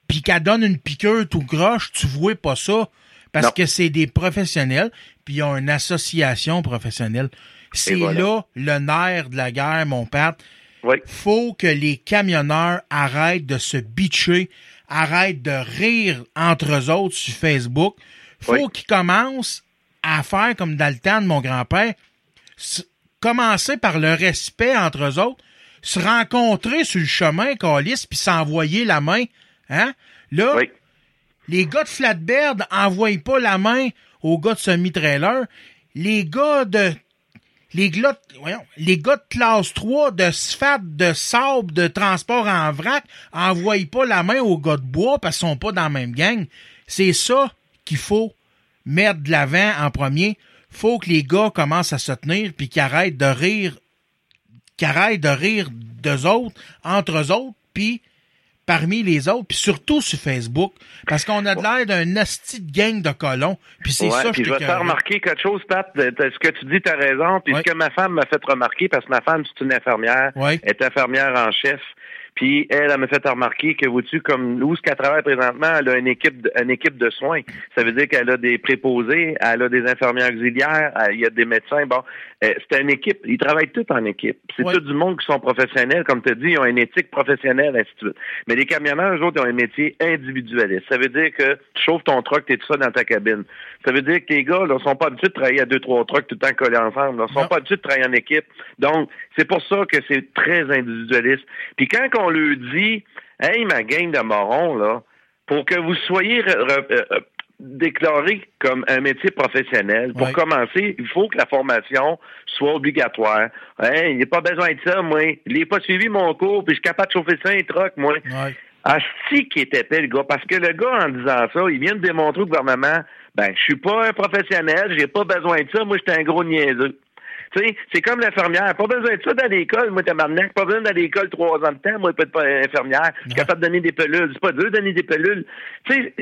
puis qu'elle donne une piqûre tout croche, tu vois pas ça. Parce Non. que c'est des professionnels, puis ils ont une association professionnelle. C'est voilà. là le nerf de la guerre, mon père Oui. faut que les camionneurs arrêtent de se bitcher, arrêtent de rire entre eux autres sur Facebook. Faut Oui. qu'ils commencent à faire comme dans le temps de mon grand-père, commencer par le respect entre eux autres, se rencontrer sur le chemin, Calis, puis s'envoyer la main. Hein? Là, Oui. Les gars de Flatbird envoient pas la main aux gars de semi-trailer. Les gars de les gars, de- classe 3 de SFAT, de sable, de transport en vrac, envoient pas la main aux gars de bois parce qu'ils sont pas dans la même gang. c'est ça qu'il faut mettre de l'avant en premier. Faut que les gars commencent à se tenir puis qu'ils de rire, qu'ils de rire d'eux autres, entre eux autres, puis parmi les autres, puis surtout sur Facebook, parce qu'on a de l'air d'un asti de gang de colons, puis c'est Ouais, ça puis je vais te faire remarquer quelque chose, Pat. Ce que tu dis, tu as raison. Puis Ouais. ce que ma femme m'a fait remarquer, parce que ma femme, c'est une infirmière, Ouais. elle est infirmière en chef. Puis elle, elle m'a fait remarquer que, vois-tu, comme où ce qu'elle travaille présentement, elle a une équipe, de, une équipe de soins. Ça veut dire qu'elle a des préposés, elle a des infirmières auxiliaires, elle- il y a des médecins. Bon, euh, c'est une équipe. Ils travaillent tous en équipe. C'est Ouais. tout du monde qui sont professionnels, comme tu as dit, ils ont une éthique professionnelle, ainsi de suite. Mais les camionneurs, eux autres, ils ont un métier individualiste. Ça veut dire que tu chauffes ton truck, t'es tout ça dans ta cabine. Ça veut dire que les gars, là, sont pas habitués de travailler à deux, trois trucks tout le temps collés ensemble. Ils sont Non. pas habitués de travailler en équipe. Donc, c'est pour ça que c'est très individualiste. Puis quand on lui dit, hey, ma gang de morons, là, pour que vous soyez re- re- euh, euh, déclaré comme un métier professionnel, pour Ouais. commencer, il faut que la formation soit obligatoire. Hein, il n'y a pas besoin de ça, moi. Il n'est pas suivi mon cours, puis je suis capable de chauffer ça un truck, moi. Ouais. Asti qui était épais, le gars. Parce que le gars, en disant ça, il vient de démontrer au gouvernement, ben, je suis pas un professionnel, j'ai pas besoin de ça, moi, j'étais un gros niaiseux. Tu sais, c'est comme l'infirmière. Pas besoin de ça dans l'école, moi, tabarnak. Pas besoin d'aller à l'école trois ans de temps, moi, peut-être pas infirmière. Je suis capable de donner des pelules. C'est pas dur de donner des pelules. Tu sais,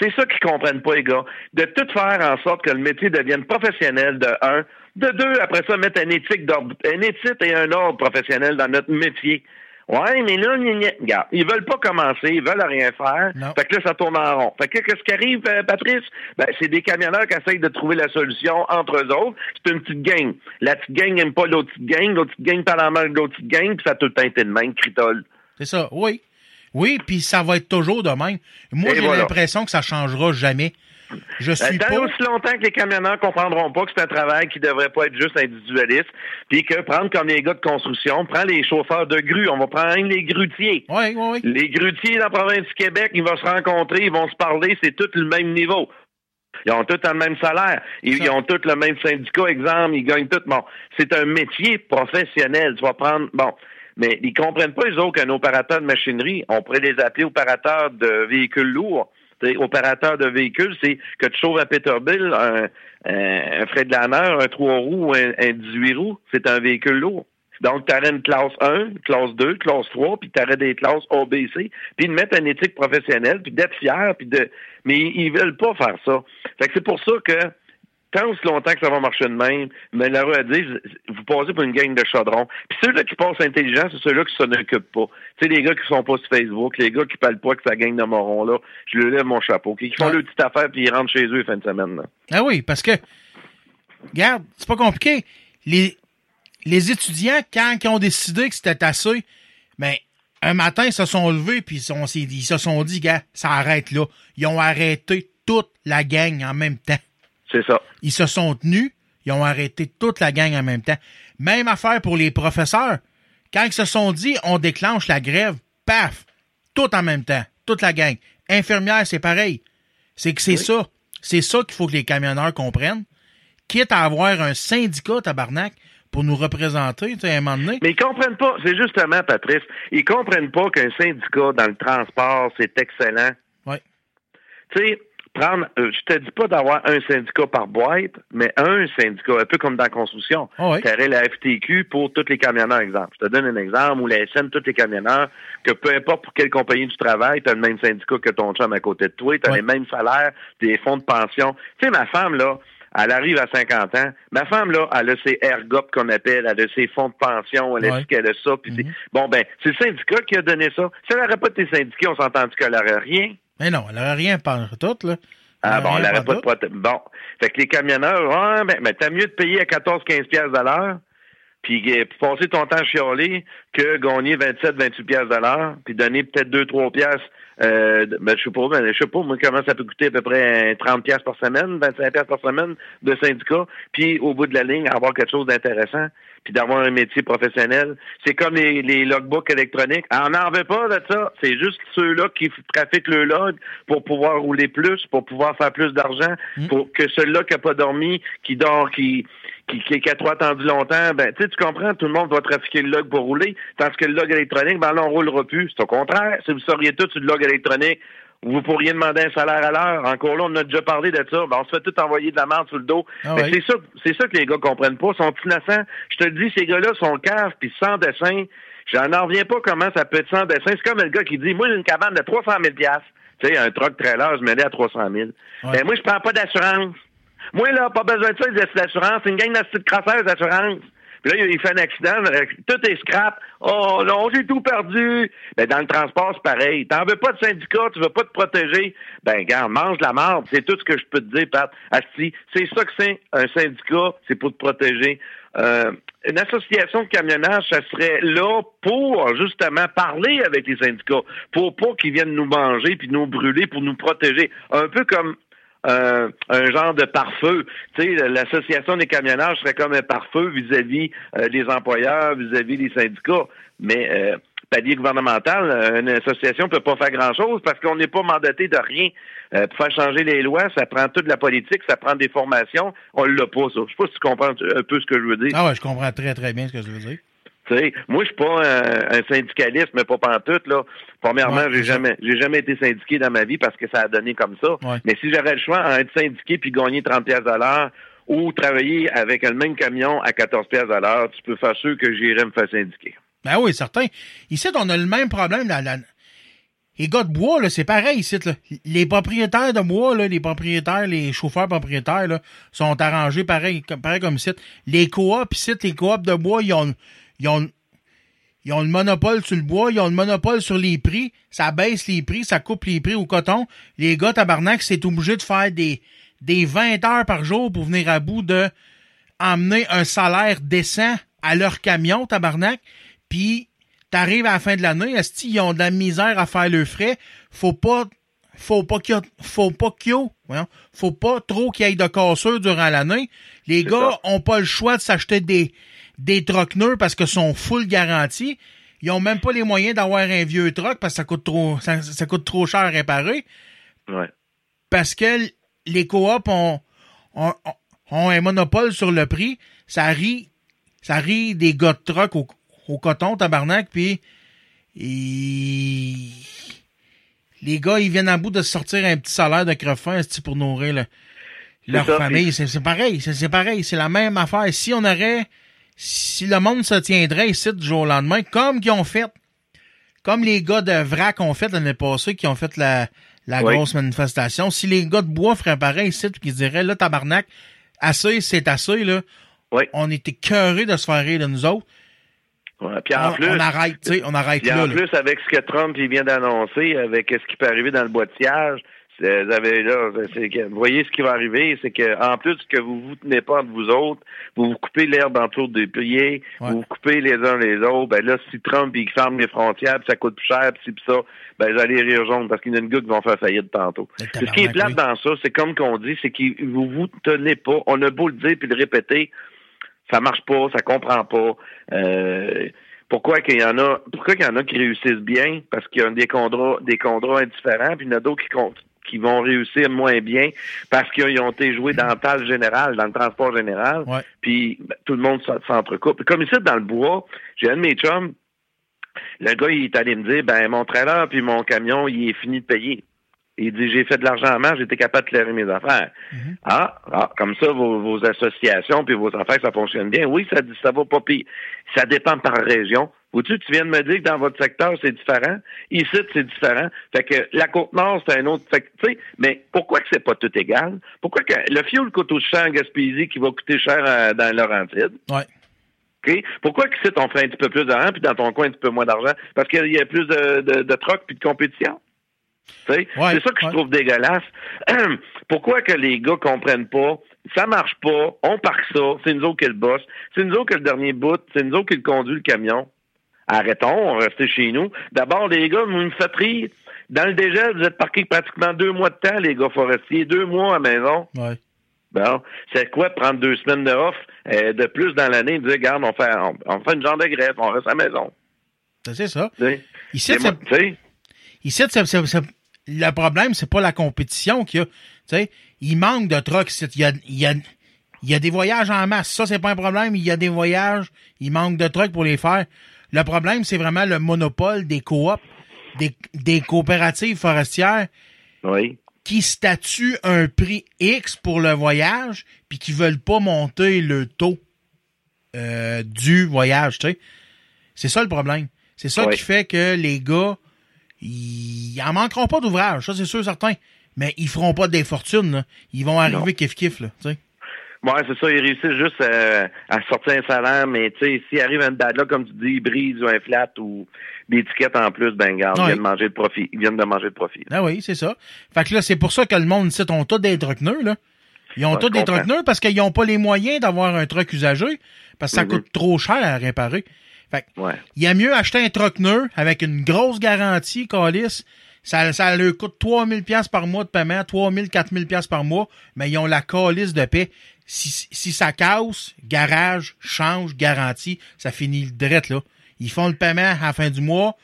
c'est ça qu'ils comprennent pas, les gars. De tout faire en sorte que le métier devienne professionnel, de un. De deux, après ça, mettre une éthique d'ordre, une éthique et un ordre professionnel dans notre métier. Ouais, mais là, regarde, ils veulent pas commencer, ils veulent rien faire. Non. Fait que là, ça tourne en rond. Fait que qu'est-ce qui arrive, euh, Patrice? Ben, c'est des camionneurs qui essayent de trouver la solution entre eux autres. C'est une petite gang. La petite gang n'aime pas l'autre petite gang, l'autre petite gang parle en mal de l'autre petite gang, puis ça a tout le temps été de même, critole. C'est ça, oui. Oui, puis ça va être toujours de même. Moi, j'ai voilà. l'impression que ça changera jamais. Je suis Tant pas... aussi longtemps que les camionneurs comprendront pas que c'est un travail qui devrait pas être juste individualiste, puis que prendre comme les gars de construction, prends les chauffeurs de grue, on va prendre les grutiers. Oui, oui, oui. Les grutiers dans la province du Québec, ils vont se rencontrer, ils vont se parler, c'est tous le même niveau. Ils ont tous le même salaire. Ils, ont tous le même syndicat, exemple, ils gagnent tous. Bon, c'est un métier professionnel. Tu vas prendre, bon, mais ils comprennent pas, les autres, qu'un opérateur de machinerie, on pourrait les appeler opérateurs de véhicules lourds. Tu sais, opérateur de véhicules, c'est que tu chauffes un Peterbilt, un, un, Fred Lanner, un 3 roues, un, un 18 roues, c'est un véhicule lourd. Donc, tu une classe 1, classe 2, classe 3, puis tu des classes A, B, C, puis de mettre une éthique professionnelle, puis d'être fier, puis de... Mais ils veulent pas faire ça. Fait que c'est pour ça que tant aussi longtemps que ça va marcher de même, mais la rue a dit, vous passez pour une gang de chaudrons. Puis ceux-là qui passent intelligents, c'est ceux-là qui s'en occupent pas. Tu sais, les gars qui sont pas sur Facebook, les gars qui parlent pas que ça gang de morons là, je leur lève mon chapeau. Qui font leur petite affaire puis ils rentrent chez eux fin de semaine. Là. Ah oui, parce que, regarde, c'est pas compliqué. Les, les étudiants, quand ils ont décidé que c'était assez, ben, un matin, ils se sont levés, puis ils, sont- ils se sont dit, gars, ça arrête là. Ils ont arrêté toute la gang en même temps. C'est ça. Ils se sont tenus, ils ont arrêté toute la gang en même temps. Même affaire pour les professeurs. Quand ils se sont dit, on déclenche la grève, paf, tout en même temps, toute la gang. Infirmière, c'est pareil. C'est que c'est ça. C'est ça qu'il faut que les camionneurs comprennent. Quitte à avoir un syndicat, tabarnak, pour nous représenter, tu sais, à un moment donné. Mais ils comprennent pas, c'est justement, Patrice, ils comprennent pas qu'un syndicat dans le transport, c'est excellent. Ouais. Tu sais, prendre, euh, je te dis pas d'avoir un syndicat par boîte, mais un syndicat, un peu comme dans la construction. Tu aurais la FTQ pour tous les camionneurs, exemple. Je te donne un exemple, ou la SN, tous les camionneurs, que peu importe pour quelle compagnie du travail, tu as le même syndicat que ton chum à côté de toi, tu as les mêmes salaires, des fonds de pension. Tu sais, ma femme, là, elle arrive à 50 ans. Ma femme, là, elle a ses ergop qu'on appelle, elle a ses fonds de pension, elle a Ouais. dit qu'elle a ça. C'est- Bon, ben, c'est le syndicat qui a donné ça. Si elle n'aurait pas tes syndicats, on s'entend qu'elle n'aurait rien? Mais non, elle n'aurait rien par tout, là. Ah bon, elle n'aurait pas de prote- Bon. Fait que les camionneurs, ouais, ben, ben t'as mieux de payer à 14-15 piastres de l'heure, puis euh, passer ton temps à chialer, que gagner 27-28 piastres de l'heure, puis donner peut-être 2-3 piastres, euh, ben, je sais pas, ben, je sais pas, moi, comment ça peut coûter à peu près euh, 30 piastres par semaine, 25 piastres par semaine de syndicat, puis au bout de la ligne, avoir quelque chose d'intéressant, puis d'avoir un métier professionnel. C'est comme les, les logbooks électroniques. Ah, On n'en veut pas de ça. C'est juste ceux-là qui trafiquent le log pour pouvoir rouler plus, pour pouvoir faire plus d'argent, pour que celui-là qui n'a pas dormi, qui dort, qui qui, qui, qui a trop attendu longtemps, ben tu sais, tu comprends, tout le monde va trafiquer le log pour rouler, tandis que le log électronique, ben là, on roulera plus. C'est au contraire. Si vous seriez tous sur le log électronique, vous pourriez demander un salaire à l'heure. Encore là, on a déjà parlé de ça. Ben, on se fait tout envoyer de la merde sur le dos. Ah Mais ouais. c'est ça, c'est ça que les gars comprennent pas. Ils sont innocents. Je te le dis, ces gars-là sont caves puis sans dessin. J'en en reviens pas comment ça peut être sans dessin. C'est comme le gars qui dit, moi, j'ai une cabane de 300 000 piastres. Tu sais, un truck trailer, je me l'ai à 300 000. Ben, moi, je prends pas d'assurance. Moi, là, pas besoin de ça, d'assurance. C'est une gang de petites crasseurs d'assurance. Puis là, il fait un accident, euh, tout est scrap. Oh non, j'ai tout perdu. Ben, dans le transport, c'est pareil. T'en veux pas de syndicat, tu veux pas te protéger. Ben, regarde, mange la marde. C'est tout ce que je peux te dire, Pat. Asti, c'est ça que c'est un syndicat, c'est pour te protéger. Euh, une association de camionnage, ça serait là pour justement parler avec les syndicats, pour pas qu'ils viennent nous manger puis nous brûler, pour nous protéger. Un peu comme euh, un genre de pare-feu. Tu sais, l'association des camionnages serait comme un pare-feu vis-à-vis euh, des employeurs, vis-à-vis des syndicats. Mais euh, palier gouvernemental, euh, une association peut pas faire grand-chose parce qu'on n'est pas mandaté de rien. Euh, pour faire changer les lois, ça prend toute la politique, ça prend des formations. On l'a pas, ça. Je sais pas si tu comprends un peu ce que je veux dire. Ah ouais, je comprends très, très bien ce que tu veux dire. Moi, je suis pas un, un syndicaliste, mais pas pantoute, là. Premièrement, Ouais, j'ai jamais, j'ai jamais été syndiqué dans ma vie parce que ça a donné comme ça. Ouais. Mais si j'aurais le choix à être syndiqué puis gagner 30 pièces à l'heure ou travailler avec le même camion à 14 pièces à l'heure, tu peux faire sûr que j'irais me faire syndiquer. Ben oui, certain. Ici, on a le même problème. Là, là. Les gars de bois, là, c'est pareil ici. Là. Les propriétaires de bois, là, les propriétaires, les chauffeurs propriétaires, là, sont arrangés pareil, comme- pareil comme ici. Les coops, ici, les coops de bois, ils ont, ils ont, ils ont le monopole sur le bois, ils ont le monopole sur les prix. Ça baisse les prix, ça coupe les prix au coton. Les gars, tabarnak, c'est obligé de faire des, des 20 heures par jour pour venir à bout de emmener un salaire décent à leur camion, tabarnak. Puis, t'arrives à la fin de l'année, est ils ont de la misère à faire le frais? Faut pas, faut pas qu'il faut pas qu'il faut pas trop qu'il y ait de casseurs durant l'année. Les gars ça. ont pas le choix de s'acheter des, des parce que sont full garantis. Ils ont même pas les moyens d'avoir un vieux truck parce que ça coûte trop, ça, ça coûte trop cher à réparer Ouais. parce que les coops ont, ont, ont un monopole sur le prix. Ça rit, ça rit des gars de truck au, au coton, tabarnak, puis ils- les gars, ils viennent à bout de sortir un petit salaire de crefin pour nourrir le- leur ça, famille? C'est pareil, c'est pareil, c'est la même affaire. Si on aurait, si le monde se tiendrait ici du jour au lendemain, comme qu'ils ont fait, comme les gars de VRAC ont fait l'année passée, qui ont fait la, la Oui. grosse manifestation, si les gars de bois feraient pareil ici, puis qu'ils diraient, là, tabarnak, assez, c'est assez, là, Oui. on était cœurés de se faire rire de nous autres. Ouais. Puis en on, plus, on arrête, tu sais, on arrête Puis là. en là. plus, avec ce que Trump il vient d'annoncer, avec ce qui peut arriver dans le boîtillage, c'est- vous avez là, c'est que, vous voyez ce qui va arriver, c'est que en plus que vous vous tenez pas entre vous autres, vous vous coupez l'herbe autour des pieds, Ouais. vous vous coupez les uns les autres, ben là, si Trump il ferme les frontières, puis ça coûte plus cher, puis ci, puis ça, ben allez rire jaune parce qu'il y a une gars qui vont faire faillite tantôt. Ce qui est plate dans ça, c'est comme qu'on dit, c'est que vous vous tenez pas. On a beau le dire puis le répéter, ça marche pas, ça comprend pas. Euh, pourquoi qu'il y en a, pourquoi qu'il y en a qui réussissent bien? Parce qu'il y a des contrats, des contrats indifférents, puis il y en a d'autres qui comptent qui vont réussir moins bien parce qu'ils ont été joués dans le tal général, dans le transport général, Ouais. puis ben, tout le monde s'en- s'entrecoupe. Comme ici, dans le bois, j'ai un de mes chums, le gars, il est allé me dire, ben, mon trailer puis mon camion, il est fini de payer. Il dit, j'ai fait de l'argent en main, j'étais capable de clairer mes affaires. ah, ah, comme ça, vos, vos associations puis vos affaires, ça fonctionne bien. Oui, ça, ça va pas pire. Ça dépend par région. Vois-tu, tu viens de me dire que dans votre secteur, c'est différent. Ici, c'est différent. Fait que la Côte-Nord, c'est un autre. Fait que, tu sais, mais pourquoi que c'est pas tout égal? Pourquoi que le fioul coûte aussi cher en Gaspésie qui va coûter cher euh, dans Laurentide? Ouais. OK? Pourquoi que ici, on fait un petit peu plus d'argent, puis dans ton coin, un petit peu moins d'argent? Parce qu'il y a plus de, de, de troc puis de compétition. Ouais, c'est ça que ouais. je trouve dégueulasse. Pourquoi que les gars comprennent pas? Ça marche pas, on parque ça, c'est nous autres qui le boss, c'est nous autres qui le dernier bout, c'est nous autres qui le conduit le camion. Arrêtons, on va rester chez nous. D'abord, les gars, vous me faites rire. Dans le dégel, vous êtes parqués pratiquement deux mois de temps, les gars forestiers, deux mois à maison. Ouais. Bon, c'est quoi prendre deux semaines de off euh, de plus dans l'année dire, regarde, on fait, on, on fait une genre de grève, on reste à la maison. C'est ça. Ici, sais, Ici, c'est- le problème, c'est pas la compétition qu'il y a. Tu sais, il manque de trucks. Il y a, il y, a, il y a des voyages en masse. Ça, c'est pas un problème. Il y a des voyages. Il manque de trucks pour les faire. Le problème, c'est vraiment le monopole des coops, des, des coopératives forestières Oui. qui statuent un prix X pour le voyage, puis qui veulent pas monter le taux euh, du voyage, tu sais. C'est ça le problème. C'est ça qui fait que les gars, ils en manqueront pas d'ouvrage, ça c'est sûr certain. Mais ils feront pas des fortunes, là. Ils vont arriver kiff-kiff, là, tu sais. Ouais, c'est ça, ils réussissent juste euh, à sortir un salaire, mais tu sais, s'il arrive une date là, comme tu dis, ils brisent ou un flat ou des tickets en plus, ben garde, Ouais. ils viennent manger le profit. Ils viennent de manger le profit. Ah oui, c'est ça. Fait que là, c'est pour ça que le monde ici ont tous des trucks neufs, là. Ils ont Ouais, tous des neufs parce qu'ils n'ont pas les moyens d'avoir un truck usagé, parce que ça coûte trop cher à réparer. Fait que, Ouais. il y a mieux acheter un truck neuf avec une grosse garantie, Calis. Ça, ça leur coûte 3000 pièces par mois de paiement, 3000, 4000 pièces par mois, mais ils ont la calice de paix. Si, si ça casse, garage, change, garantie, ça finit le drette, là. Ils font le paiement à la fin du mois,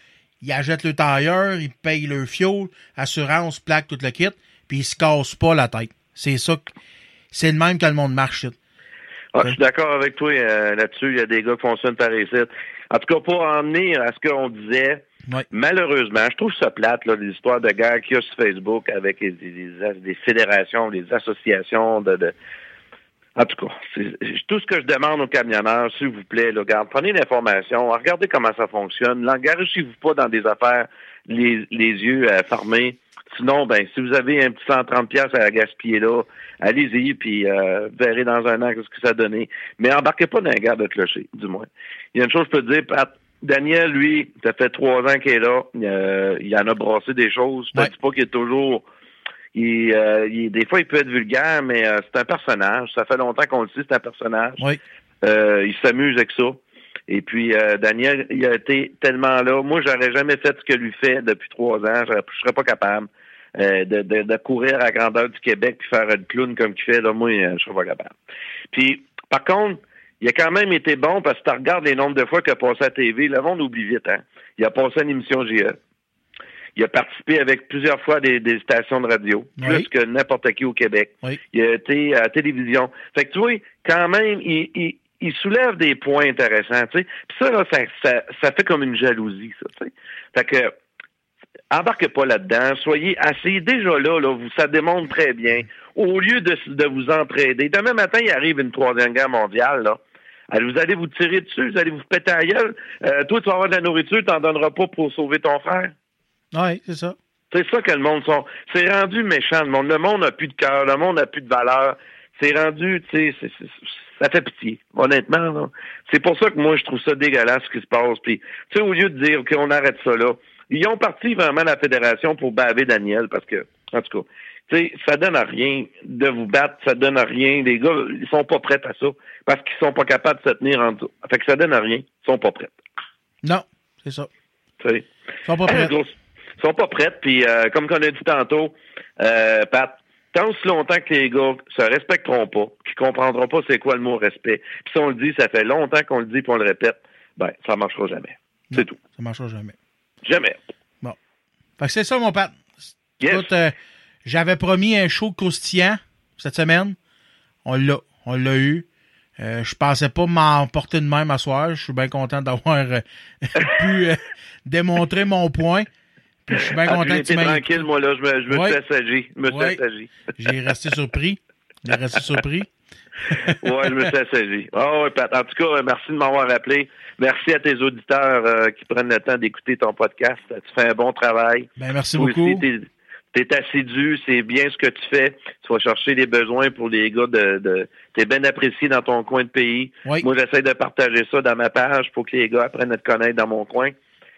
ils achètent le tailleur, ils payent le fuel, assurance, plaque, tout le kit, puis ils se cassent pas la tête. C'est ça que, c'est le même que le monde marche, là. Ah, je suis d'accord avec toi euh, là-dessus. Il y a des gars qui fonctionnent par ici. En tout cas, pour en venir à ce qu'on disait, malheureusement, je trouve ça plate, là, les histoires de guerre qu'il y a sur Facebook avec les, les- des fédérations, des associations de. de- En tout cas, c'est- tout ce que je demande aux camionneurs, s'il vous plaît, là, regarde, prenez l'information, regardez comment ça fonctionne, l'engagez-vous pas dans des affaires les, les yeux euh, fermés. Sinon, ben, si vous avez un petit 130 pièces à gaspiller là, allez-y, puis euh, verrez dans un an ce que ça a donné. Mais embarquez pas dans un guerre de clocher, du moins. Il y a une chose que je peux te dire, Pat. Daniel, lui, ça fait trois ans qu'il est là. Euh, il en a brassé des choses. Je Ouais. dis pas qu'il est toujours. Il, euh, il- des fois, il peut être vulgaire, mais euh, c'est un personnage. Ça fait longtemps qu'on le sait, c'est un personnage. Oui. Euh, il s'amuse avec ça. Et puis, euh, Daniel, il a été tellement là. Moi, j'aurais jamais fait ce que lui fait depuis trois ans. Je je serais pas capable euh, de, de, de courir à la grandeur du Québec puis faire une clown comme qu'il fait. Là, moi, euh, je serais pas capable. Puis, par contre, il a quand même été bon parce que tu regardes les nombres de fois qu'il a passé à TV. Le monde oublie vite, hein. Il a passé à une émission GE. Il a participé avec plusieurs fois des, des stations de radio, Oui. plus que n'importe qui au Québec. Oui. Il a été à la télévision. Fait que tu vois, quand même, il, il, il soulève des points intéressants, tu sais. Puis ça, là, ça, ça, ça fait comme une jalousie, ça, tu sais. Fait que, embarquez pas là-dedans. Soyez assez. Déjà là, là, vous, ça démontre très bien. Au lieu de, de vous entraider, demain matin, il arrive une troisième guerre mondiale, là. Alors, vous allez vous tirer dessus, vous allez vous péter à la gueule. Euh, toi, tu vas avoir de la nourriture, tu n'en donneras pas pour sauver ton frère. Oui, c'est ça. C'est ça que le monde sont. C'est rendu méchant, le monde. Le monde n'a plus de cœur, le monde n'a plus de valeur. C'est rendu, tu sais, ça fait pitié, honnêtement. C'est pour ça que moi, je trouve ça dégueulasse ce qui se passe. Puis, tu sais, au lieu de dire qu'on arrête ça là, ils ont parti vraiment la fédération pour baver Daniel parce que, en tout cas, tu sais, ça donne à rien de vous battre, ça donne à rien. Les gars, ils sont pas prêts à ça parce qu'ils sont pas capables de se tenir en dessous. Fait que ça donne à rien. Ils sont pas prêts. Non, c'est ça. tu sais. Ils sont pas prêts. Ils sont pas prêts. Puis, euh, comme on a dit tantôt, euh, Pat, tant aussi longtemps que les gars se respecteront pas, qu'ils comprendront pas c'est quoi le mot respect, puis si on le dit, ça fait longtemps qu'on le dit puis on le répète, ben, ça marchera jamais. C'est tout. Ça marchera jamais. Jamais. Fait que c'est ça, mon Pat. Yes. Écoute, euh, j'avais promis un show croustillant cette semaine. On l'a. On l'a eu. Euh, je pensais pas m'emporter de même à soir. Je suis bien content d'avoir euh, pu euh, démontrer mon point. Puis je suis bien Ah, content que tu m'aies tranquille, moi, là, je me, je me Ouais. suis assagi. Je me suis Ouais. assagi. J'ai resté surpris. J'ai resté surpris. ouais, je me suis assagi. Ah ouais, Pat. En tout cas, euh, merci de m'avoir appelé. Merci à tes auditeurs euh, qui prennent le temps d'écouter ton podcast. Tu fais un bon travail. Ben, merci Toi beaucoup. t'es, t'es assidu, c'est bien ce que tu fais. Tu vas chercher les besoins pour les gars de, de t'es bien apprécié dans ton coin de pays. Oui. Moi, j'essaie de partager ça dans ma page pour que les gars apprennent à te connaître dans mon coin.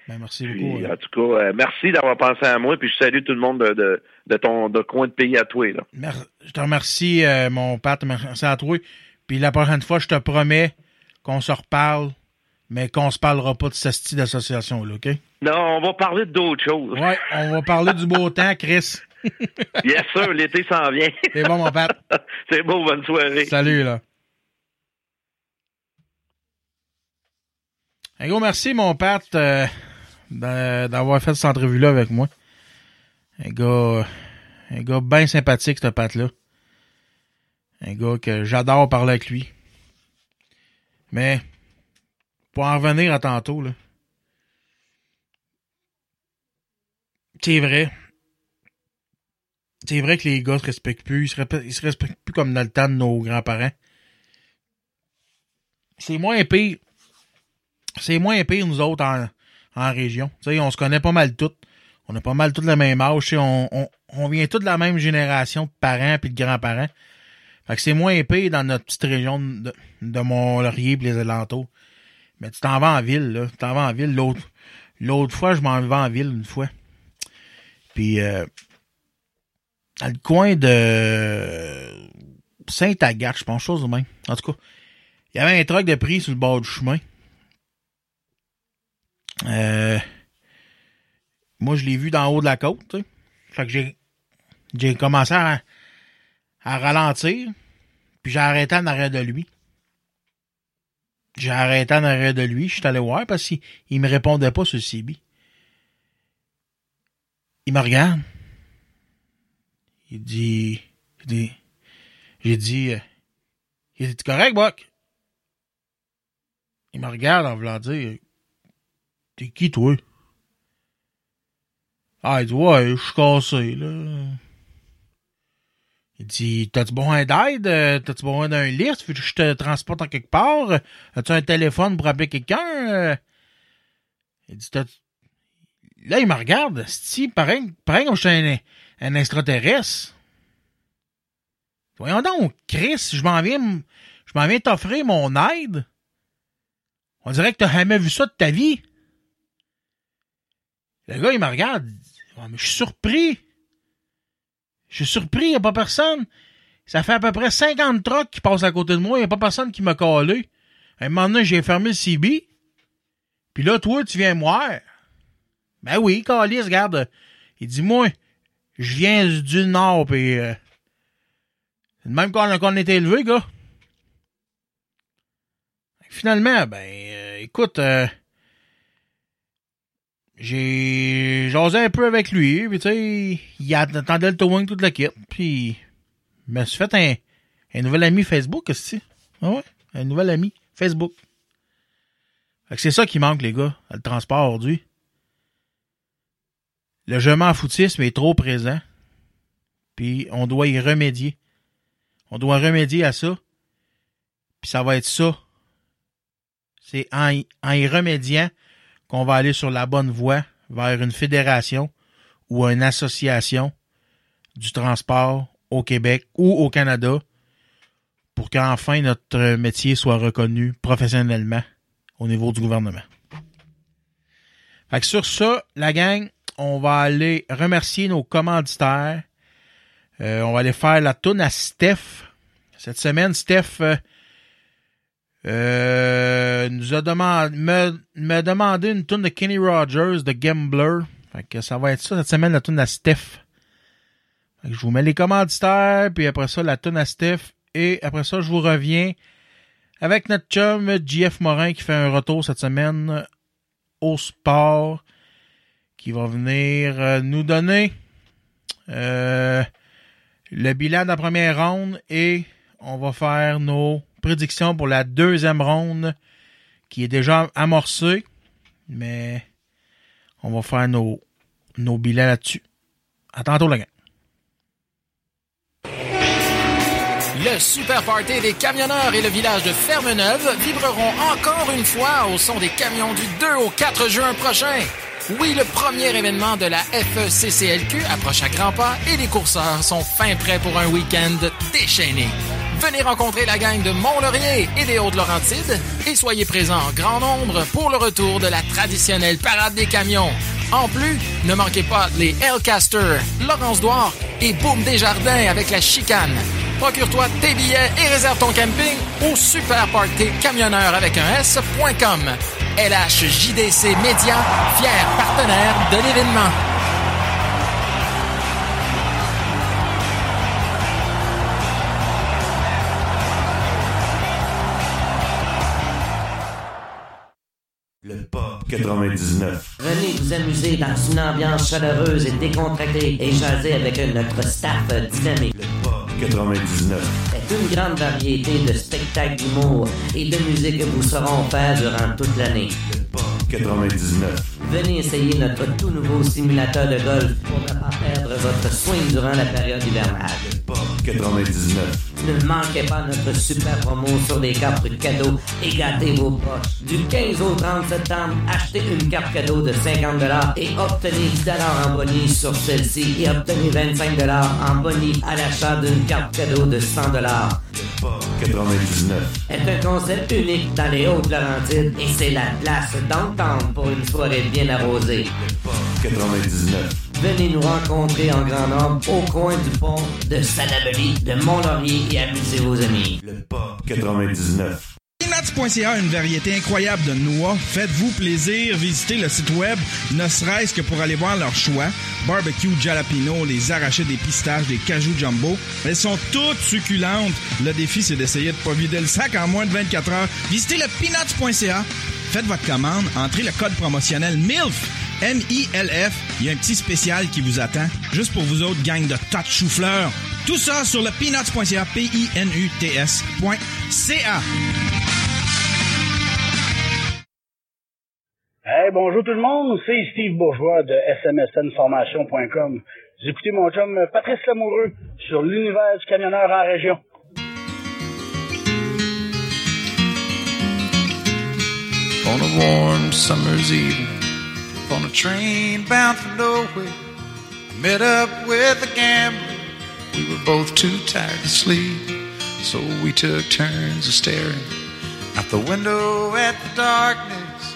Ben, merci Puis, beaucoup. euh. en tout cas, euh, merci d'avoir pensé à moi, puis je salue tout le monde de, de, de ton de coin de pays à toi. Là. Mer- Je te remercie, euh, mon Pat. Merci à toi. Puis la prochaine fois, je te promets qu'on se reparle, mais qu'on se parlera pas de ce style d'association-là, OK? Non, on va parler d'autres choses. Ouais, on va parler du beau temps, Chris. Bien sûr, l'été s'en vient. C'est bon, mon Pat. c'est beau, bonne soirée. Salut, là. Un gros merci, mon Pat, euh, d'avoir fait cette entrevue-là avec moi. Un gars, un gars bien sympathique, ce Pat-là. Un gars que j'adore parler avec lui. Mais, pour en revenir à tantôt, là. C'est vrai. c'est vrai que les gars se respectent plus. Ils se, respectent, plus comme dans nos grands-parents. C'est moins pire. C'est moins pire, nous autres, en, en région. Tu sais, on se connaît pas mal toutes. On a pas mal toutes le même âge. On, on, on vient tous de la même génération de parents puis de grands-parents. Fait que c'est moins pire dans notre petite région de, de Mont-Laurier et les alentours. Mais tu t'en vas en ville, là. Tu t'en vas en ville. L'autre, l'autre fois, je m'en vais en ville une fois. Puis, euh, dans le coin de Saint-Agathe, je pense, chose de même. En tout cas, il y avait un truck de prix sur le bord du chemin. Euh, moi, je l'ai vu d'en haut de la côte. Fait que j'ai, j'ai commencé à, à ralentir, puis j'ai arrêté en arrière de lui. J'ai arrêté en arrière de lui, je suis allé voir parce qu'il il me répondait pas sur le. Il me regarde. Il dit, il dit j'ai dit, euh, il dit, correct, Buck? Il me regarde en voulant dire, t'es qui, toi? Ah, il dit, ouais, je suis cassé, là. Il dit, t'as-tu besoin d'aide? T'as-tu besoin d'un lift? Veux-tu que je te transporte en quelque part? As-tu un téléphone pour appeler quelqu'un? Il dit, Là, il me regarde, si pareil, pareil comme je suis un, un extraterrestre. Voyons donc, Chris, je m'en viens, je m'en viens t'offrir mon aide. On dirait que t'as jamais vu ça de ta vie. Le gars, il me regarde. je suis surpris. Je suis surpris, il n'y a pas personne. Ça fait à peu près 50 trucks qui passent à côté de moi, il n'y a pas personne qui m'a collé. À un moment donné, j'ai fermé le CB. Puis là, toi, tu viens me. Ben oui, Calis, regarde. Il dit, moi, je viens du Nord, puis euh, même qu'on qu'on est élevé, gars. Finalement, ben, euh, écoute, euh, j'ai jasé un peu avec lui, puis tu sais, il attendait le towing toute la kit, puis je me suis fait un, un nouvel ami Facebook, c'est? Ah ouais, un nouvel ami Facebook. Fait que c'est ça qui manque, les gars, le transport aujourd'hui. Le je m'en foutisme est trop présent. Puis on doit y remédier. On doit remédier à ça. Puis ça va être ça. C'est en y, en y remédiant qu'on va aller sur la bonne voie vers une fédération ou une association du transport au Québec ou au Canada pour qu'enfin notre métier soit reconnu professionnellement au niveau du gouvernement. Fait sur ça, la gang, on va aller remercier nos commanditaires. Euh, on va aller faire la toune à Steph. Cette semaine, Steph euh, euh, nous a demandé, me, demandé une toune de Kenny Rogers, de Gambler. Fait que ça va être ça cette semaine, la toune à Steph. Je vous mets les commanditaires, puis après ça, la toune à Steph. Et après ça, je vous reviens avec notre chum JF Morin qui fait un retour cette semaine au sport qui va venir euh, nous donner euh, le bilan de la première ronde et on va faire nos prédictions pour la deuxième ronde qui est déjà amorcée, mais on va faire nos, bilans là-dessus. À tantôt, la gang. Le Super Party des camionneurs et le village de Fermeneuve vibreront encore une fois au son des camions du 2 au 4 juin prochain. Oui, le premier événement de la FECCLQ approche à grands pas et les courseurs sont fin prêts pour un week-end déchaîné. Venez rencontrer la gang de Mont-Laurier et des Hautes-Laurentides et soyez présents en grand nombre pour le retour de la traditionnelle parade des camions. En plus, ne manquez pas les Hellcaster, Laurence Douard et Boom Desjardins avec la chicane. Procure-toi tes billets et réserve ton camping au Super Party Camionneur avec un S.com. LHJDC Média, fier partenaire de l'événement. Pop 99. Venez vous amuser dans une ambiance chaleureuse et décontractée et jaser avec notre staff dynamique. Le Pop 99. C'est une grande variété de spectacles d'humour et de musique que vous saurons faire durant toute l'année. Le Pop 99. Venez essayer notre tout nouveau simulateur de golf pour ne pas perdre votre swing durant la période hivernale. Pop 99. Ne manquez pas notre super promo sur les cartes cadeaux et gâtez vos poches. Du 15 au 30 septembre, achetez une carte cadeau de 50 et obtenez 10 en bonus sur celle-ci et obtenez 25 en bonus à l'achat d'une carte cadeau de 100 Pop 99. est un concept unique dans les Hautes-Laurentides et c'est la place d'entendre pour une soirée bien arrosée. Pop 99. Venez nous rencontrer en grand nombre au coin du pont de Salaberry, de Mont-Laurier et amusez vos amis. Le Pop 99. Peanuts.ca, une variété incroyable de noix. Faites-vous plaisir, visitez le site web, ne serait-ce que pour aller voir leur choix. Barbecue, jalapeno, les arrachés des pistaches, des cajou jumbo. Elles sont toutes succulentes. Le défi, c'est d'essayer de pas vider le sac en moins de 24 heures. Visitez le peanuts.ca. Faites votre commande, entrez le code promotionnel MILF. M-I-L-F. Il y a un petit spécial qui vous attend. Juste pour vous autres, gang de tas de chou-fleurs. Tout ça sur le peanuts.ca. P-I-N-U-T-S.ca. Hey, bonjour tout le monde, c'est Steve Bourgeois de smsnformation.com. Vous écoutez mon chum Patrice Lamoureux sur l'univers du camionneur en région. On a warm summer's evening, on a train bound for nowhere, met up with a gambler. We were both too tired to sleep, so we took turns of staring out the window at the darkness.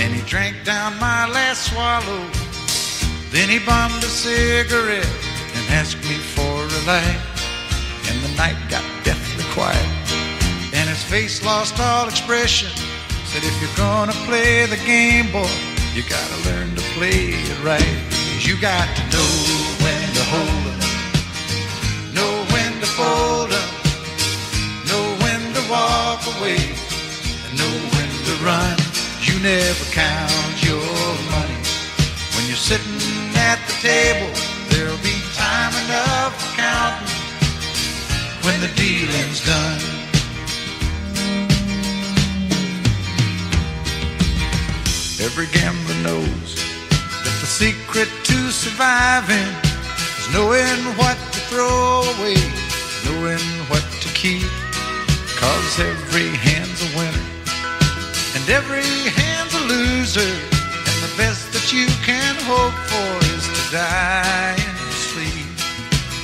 and he drank down my last swallow. Then he bummed a cigarette and asked me for a light. And the night got deathly quiet and his face lost all expression. Said, if you're gonna play the game, boy, you gotta learn to play it right. You got to know when to hold 'em, know when to fold 'em, know when to walk away, and know when to run. Never count your money when you're sitting at the table. There'll be time enough for counting when the dealing's done. Every gambler knows that the secret to surviving is knowing what to throw away, knowing what to keep. Cause every hand's a winner and every hand's a loser. And the best that you can hope for is to die in your sleep.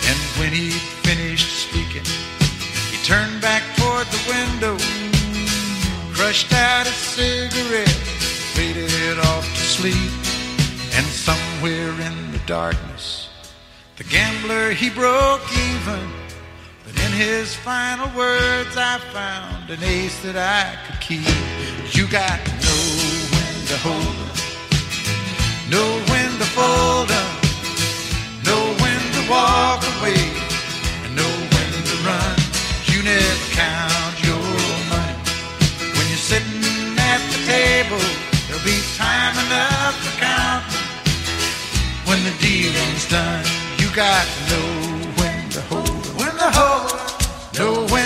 And when he finished speaking, he turned back toward the window, crushed out a cigarette, faded off to sleep. And somewhere in the darkness, the gambler he broke even. But in his final words, I found an ace that I could keep. You got to know when to hold 'em, know when to fold 'em, know when to walk away, and know when to run. You never count your money when you're sitting at the table. There'll be time enough for counting when the dealing's done. You got to know when to hold when to hold 'em, know when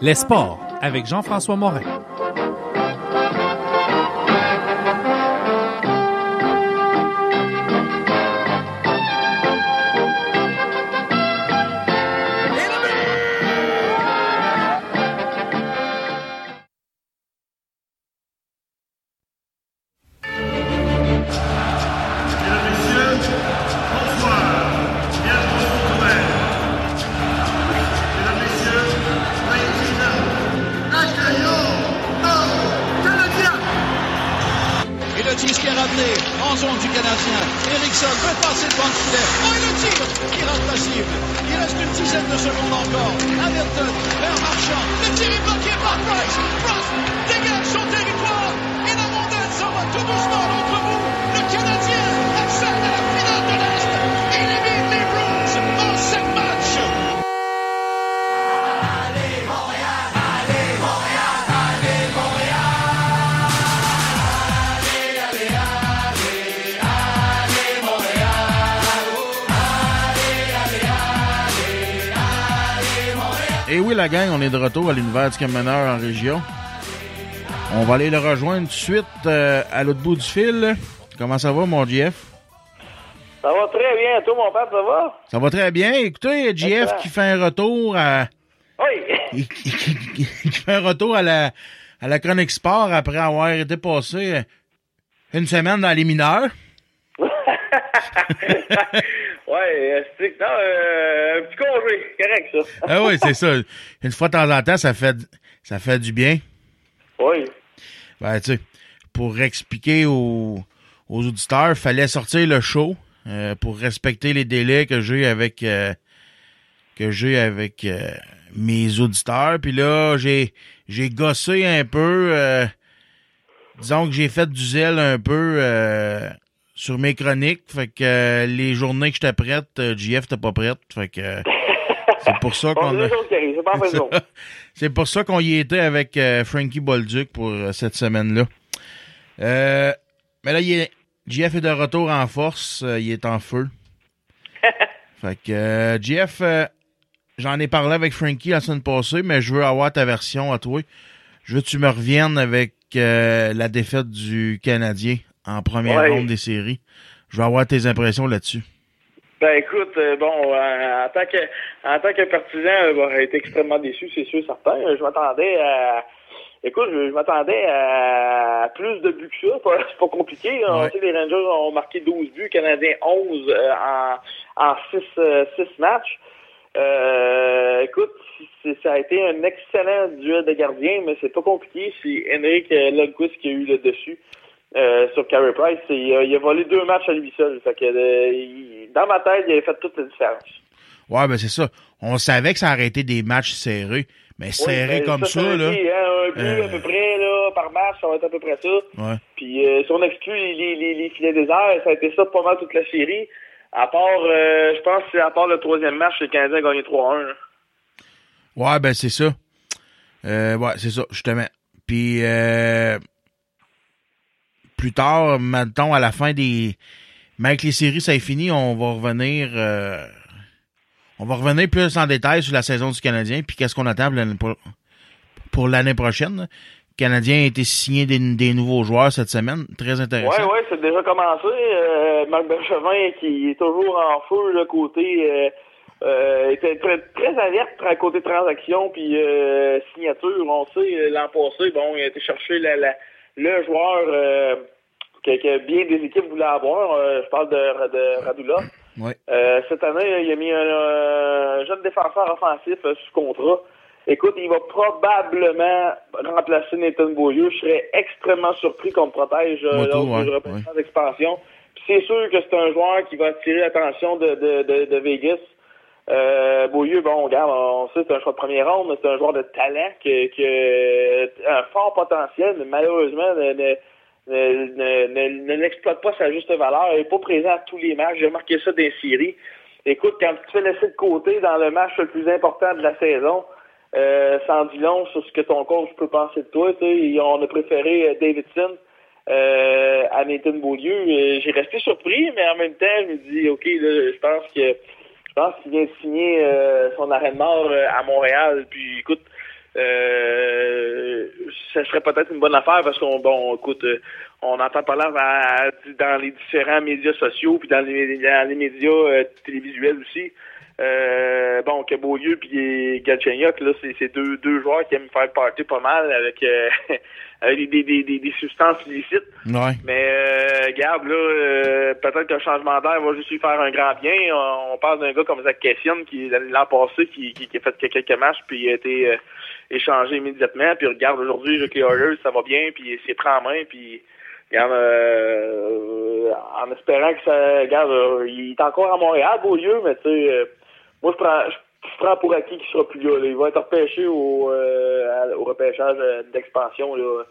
Les sports avec Jean-François Morin. Est de retour à l'univers du camionneur en région. On va aller le rejoindre tout de suite euh, à l'autre bout du fil. Comment ça va, mon GF? Ça va très bien. Toi, mon père, ça va? Ça va très bien. Écoutez, Excellent. qui fait un retour à... Oui. qui, fait un retour à la, à la Chronique Sport après avoir été passé une semaine dans les mineurs. Ouais, euh, c'est non, euh, un petit congé. Correct, ça. Ah oui, c'est ça. Une fois de temps en temps, ça fait, ça fait du bien. Oui. Ben, tu sais, pour expliquer aux, aux auditeurs, fallait sortir le show euh, pour respecter les délais que j'ai avec euh, que j'ai avec mes auditeurs. Puis là, j'ai j'ai gossé un peu. disons que j'ai fait du zèle un peu sur mes chroniques. Fait que euh, les journées que j'étais prête, euh, JF t'es pas prête. Fait que euh, c'est pour ça qu'on a-. C'est pour ça qu'on y était avec euh, Frankie Bolduc pour euh, cette semaine-là. Euh, mais là, il est, JF est de retour en force. euh, il est en feu. fait que, euh, JF, euh, j'en ai parlé avec Frankie la semaine passée, mais je veux avoir ta version à toi. Je veux que tu me reviennes avec euh, la défaite du Canadien en première Ouais. ronde des séries. Je veux avoir tes impressions là-dessus. Ben écoute, euh, bon, euh, en tant que en tant que partisan, euh, j'aurais été extrêmement déçu, c'est sûr, certain. Je m'attendais à écoute, je, je m'attendais à plus de buts que ça. C'est pas compliqué. On sait les Rangers ont marqué 12 buts, Canadiens 11 euh, en, en 6, matchs. Euh, écoute, ça a été un excellent duel de gardiens, mais c'est pas compliqué. C'est Henrik Lundqvist qui a eu le dessus euh, sur Carey Price. Et, il, a, il a volé deux matchs à lui seul. Fait que, euh, il- dans ma tête, il avait fait toute la différence. Ouais, ben c'est ça. On savait que ça aurait été des matchs serrés. Mais serrés ben, comme ça, ça, là. hein, un but euh, à peu près là, par match, ça va être à peu près ça. Ouais. Puis euh, si on exclut les, les, les, les filets déserts, ça a été ça pas mal toute la série. À part, euh, je pense que c'est à part le troisième match, les Canadiens ont gagné 3-1. là. Ouais, ben c'est ça. Euh, ouais, c'est ça, justement. Puis euh, plus tard, maintenant, à la fin des. Mais avec les séries, ça est fini, on va revenir. euh, on va revenir plus en détail sur la saison du Canadien, puis qu'est-ce qu'on attend pour l'année, prochaine. Le Canadien a été signé des, nouveaux joueurs cette semaine. Très intéressant. Ouais, ouais, c'est déjà commencé. Euh, Marc Bergevin, qui est toujours en feu, le côté, euh, était très, très alerte à côté transaction puis signature. On sait, l'an passé, bon, il a été chercher la, la, le joueur euh, que, que bien des équipes voulaient avoir. Euh, je parle de, de Radula. Ouais. Euh, cette année, il a mis un, un jeune défenseur offensif euh, sous contrat. Écoute, il va probablement remplacer Nathan Beaulieu. Je serais extrêmement surpris qu'on me protège euh, lors du représentant d'expansion. C'est sûr que c'est un joueur qui va attirer l'attention de, de, de, de Vegas. Euh, Beaulieu, bon, regarde, on sait c'est un choix de première ronde, mais c'est un joueur de talent qui a un fort potentiel, mais malheureusement ne, ne, ne, ne- l'exploite pas sa juste valeur. Il n'est pas présent à tous les matchs. J'ai remarqué ça les séries. Écoute, quand tu te fais laisser de côté dans le match le plus important de la saison, euh, en dit long sur ce que ton coach peut penser de toi. Tu sais, on a préféré euh, Davidson euh, à Nathan Beaulieu. Euh, J'ai resté surpris, mais en même temps, je me dis, OK, je pense que pense vient de signer euh, son arrêt de mort euh, à Montréal. Puis écoute, euh, ça serait peut-être une bonne affaire parce qu'on bon écoute euh, on entend parler dans les différents médias sociaux puis dans les, dans les médias euh, télévisuels aussi euh, bon que Beaulieu puis Galchenyuk là c'est c'est deux deux joueurs qui aiment faire party pas mal avec euh, avec des, des, des, des substances illicites Ouais. mais euh, regarde, là, euh, peut-être que le changement d'air va juste lui faire un grand bien. On, on parle d'un gars comme Zach Kessian qui, l'an passé, qui, qui, qui a fait que quelques matchs, puis a été euh, échangé immédiatement. Puis regarde, aujourd'hui, avec les Oilers, ça va bien, puis il s'est pris en main, puis regarde, euh, en espérant que ça, regarde, euh, il est encore à Montréal, Beaulieu, mais tu sais, euh, moi je prends, je, prends pour acquis qu'il sera plus là. là. Il va être repêché au, euh, au repêchage euh, d'expansion. Là.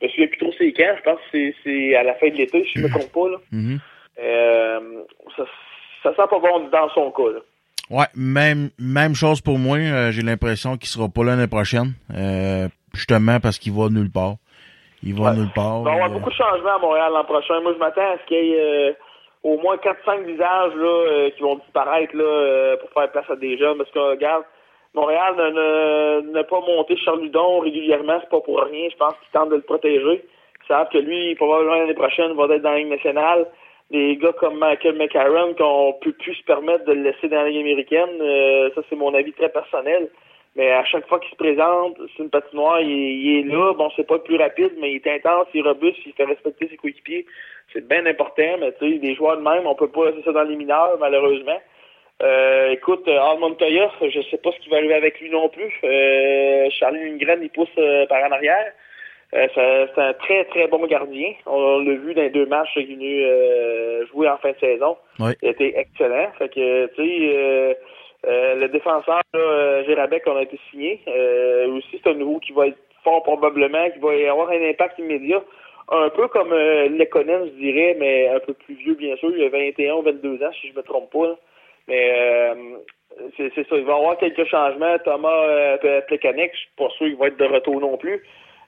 Je me souviens plus trop c'est quand. Je pense que c'est- c'est à la fin de l'été, si je me trompe pas. Là. Mhm. Euh, ça, ça sent pas bon dans son cas. Là. Ouais, même, même chose pour moi. Euh, J'ai l'impression qu'il sera pas là l'année prochaine. Euh, justement parce qu'il va nulle part. Il va nulle part. Il va y avoir beaucoup de changements à Montréal l'an prochain. Moi, je m'attends à ce qu'il y ait au moins 4-5 visages là, euh, qui vont disparaître là, euh, pour faire place à des jeunes. Parce que, regarde, Montréal n'a pas monté Charles Ludon régulièrement, c'est pas pour rien. Je pense qu'ils tentent de le protéger. Ils savent que lui, probablement l'année prochaine, va être dans la Ligue nationale. Des gars comme Michael McCarron, qu'on peut plus se permettre de le laisser dans la Ligue américaine, euh, ça c'est mon avis très personnel. Mais à chaque fois qu'il se présente, c'est une patinoire, il, est- il est là. Bon, c'est pas le plus rapide, mais il est intense, il est robuste, il fait respecter ses coéquipiers. C'est bien important, mais tu sais, des joueurs de même, on peut pas laisser ça dans les mineurs, malheureusement. Euh, écoute, euh, Al Montoya, je sais pas ce qui va arriver avec lui non plus. Euh, Charlie Lindgren, il pousse euh, par en arrière. Euh, c'est un très, très bon gardien. On l'a vu dans les deux matchs qu'il est venu euh, jouer en fin de saison. Ouais. Il a été excellent. Fait que, tu sais, euh, le défenseur, là, euh, Gérabek, on a été signé. Euh, aussi, c'est un nouveau qui va être fort probablement, qui va avoir un impact immédiat. Un peu comme euh, je dirais, mais un peu plus vieux, bien sûr. Il a 21 ou 22 ans, si je me trompe pas. là. Mais euh, c'est ça. Il va y avoir quelques changements. Thomas Plekanec, je suis pas sûr qu'il va être de retour non plus.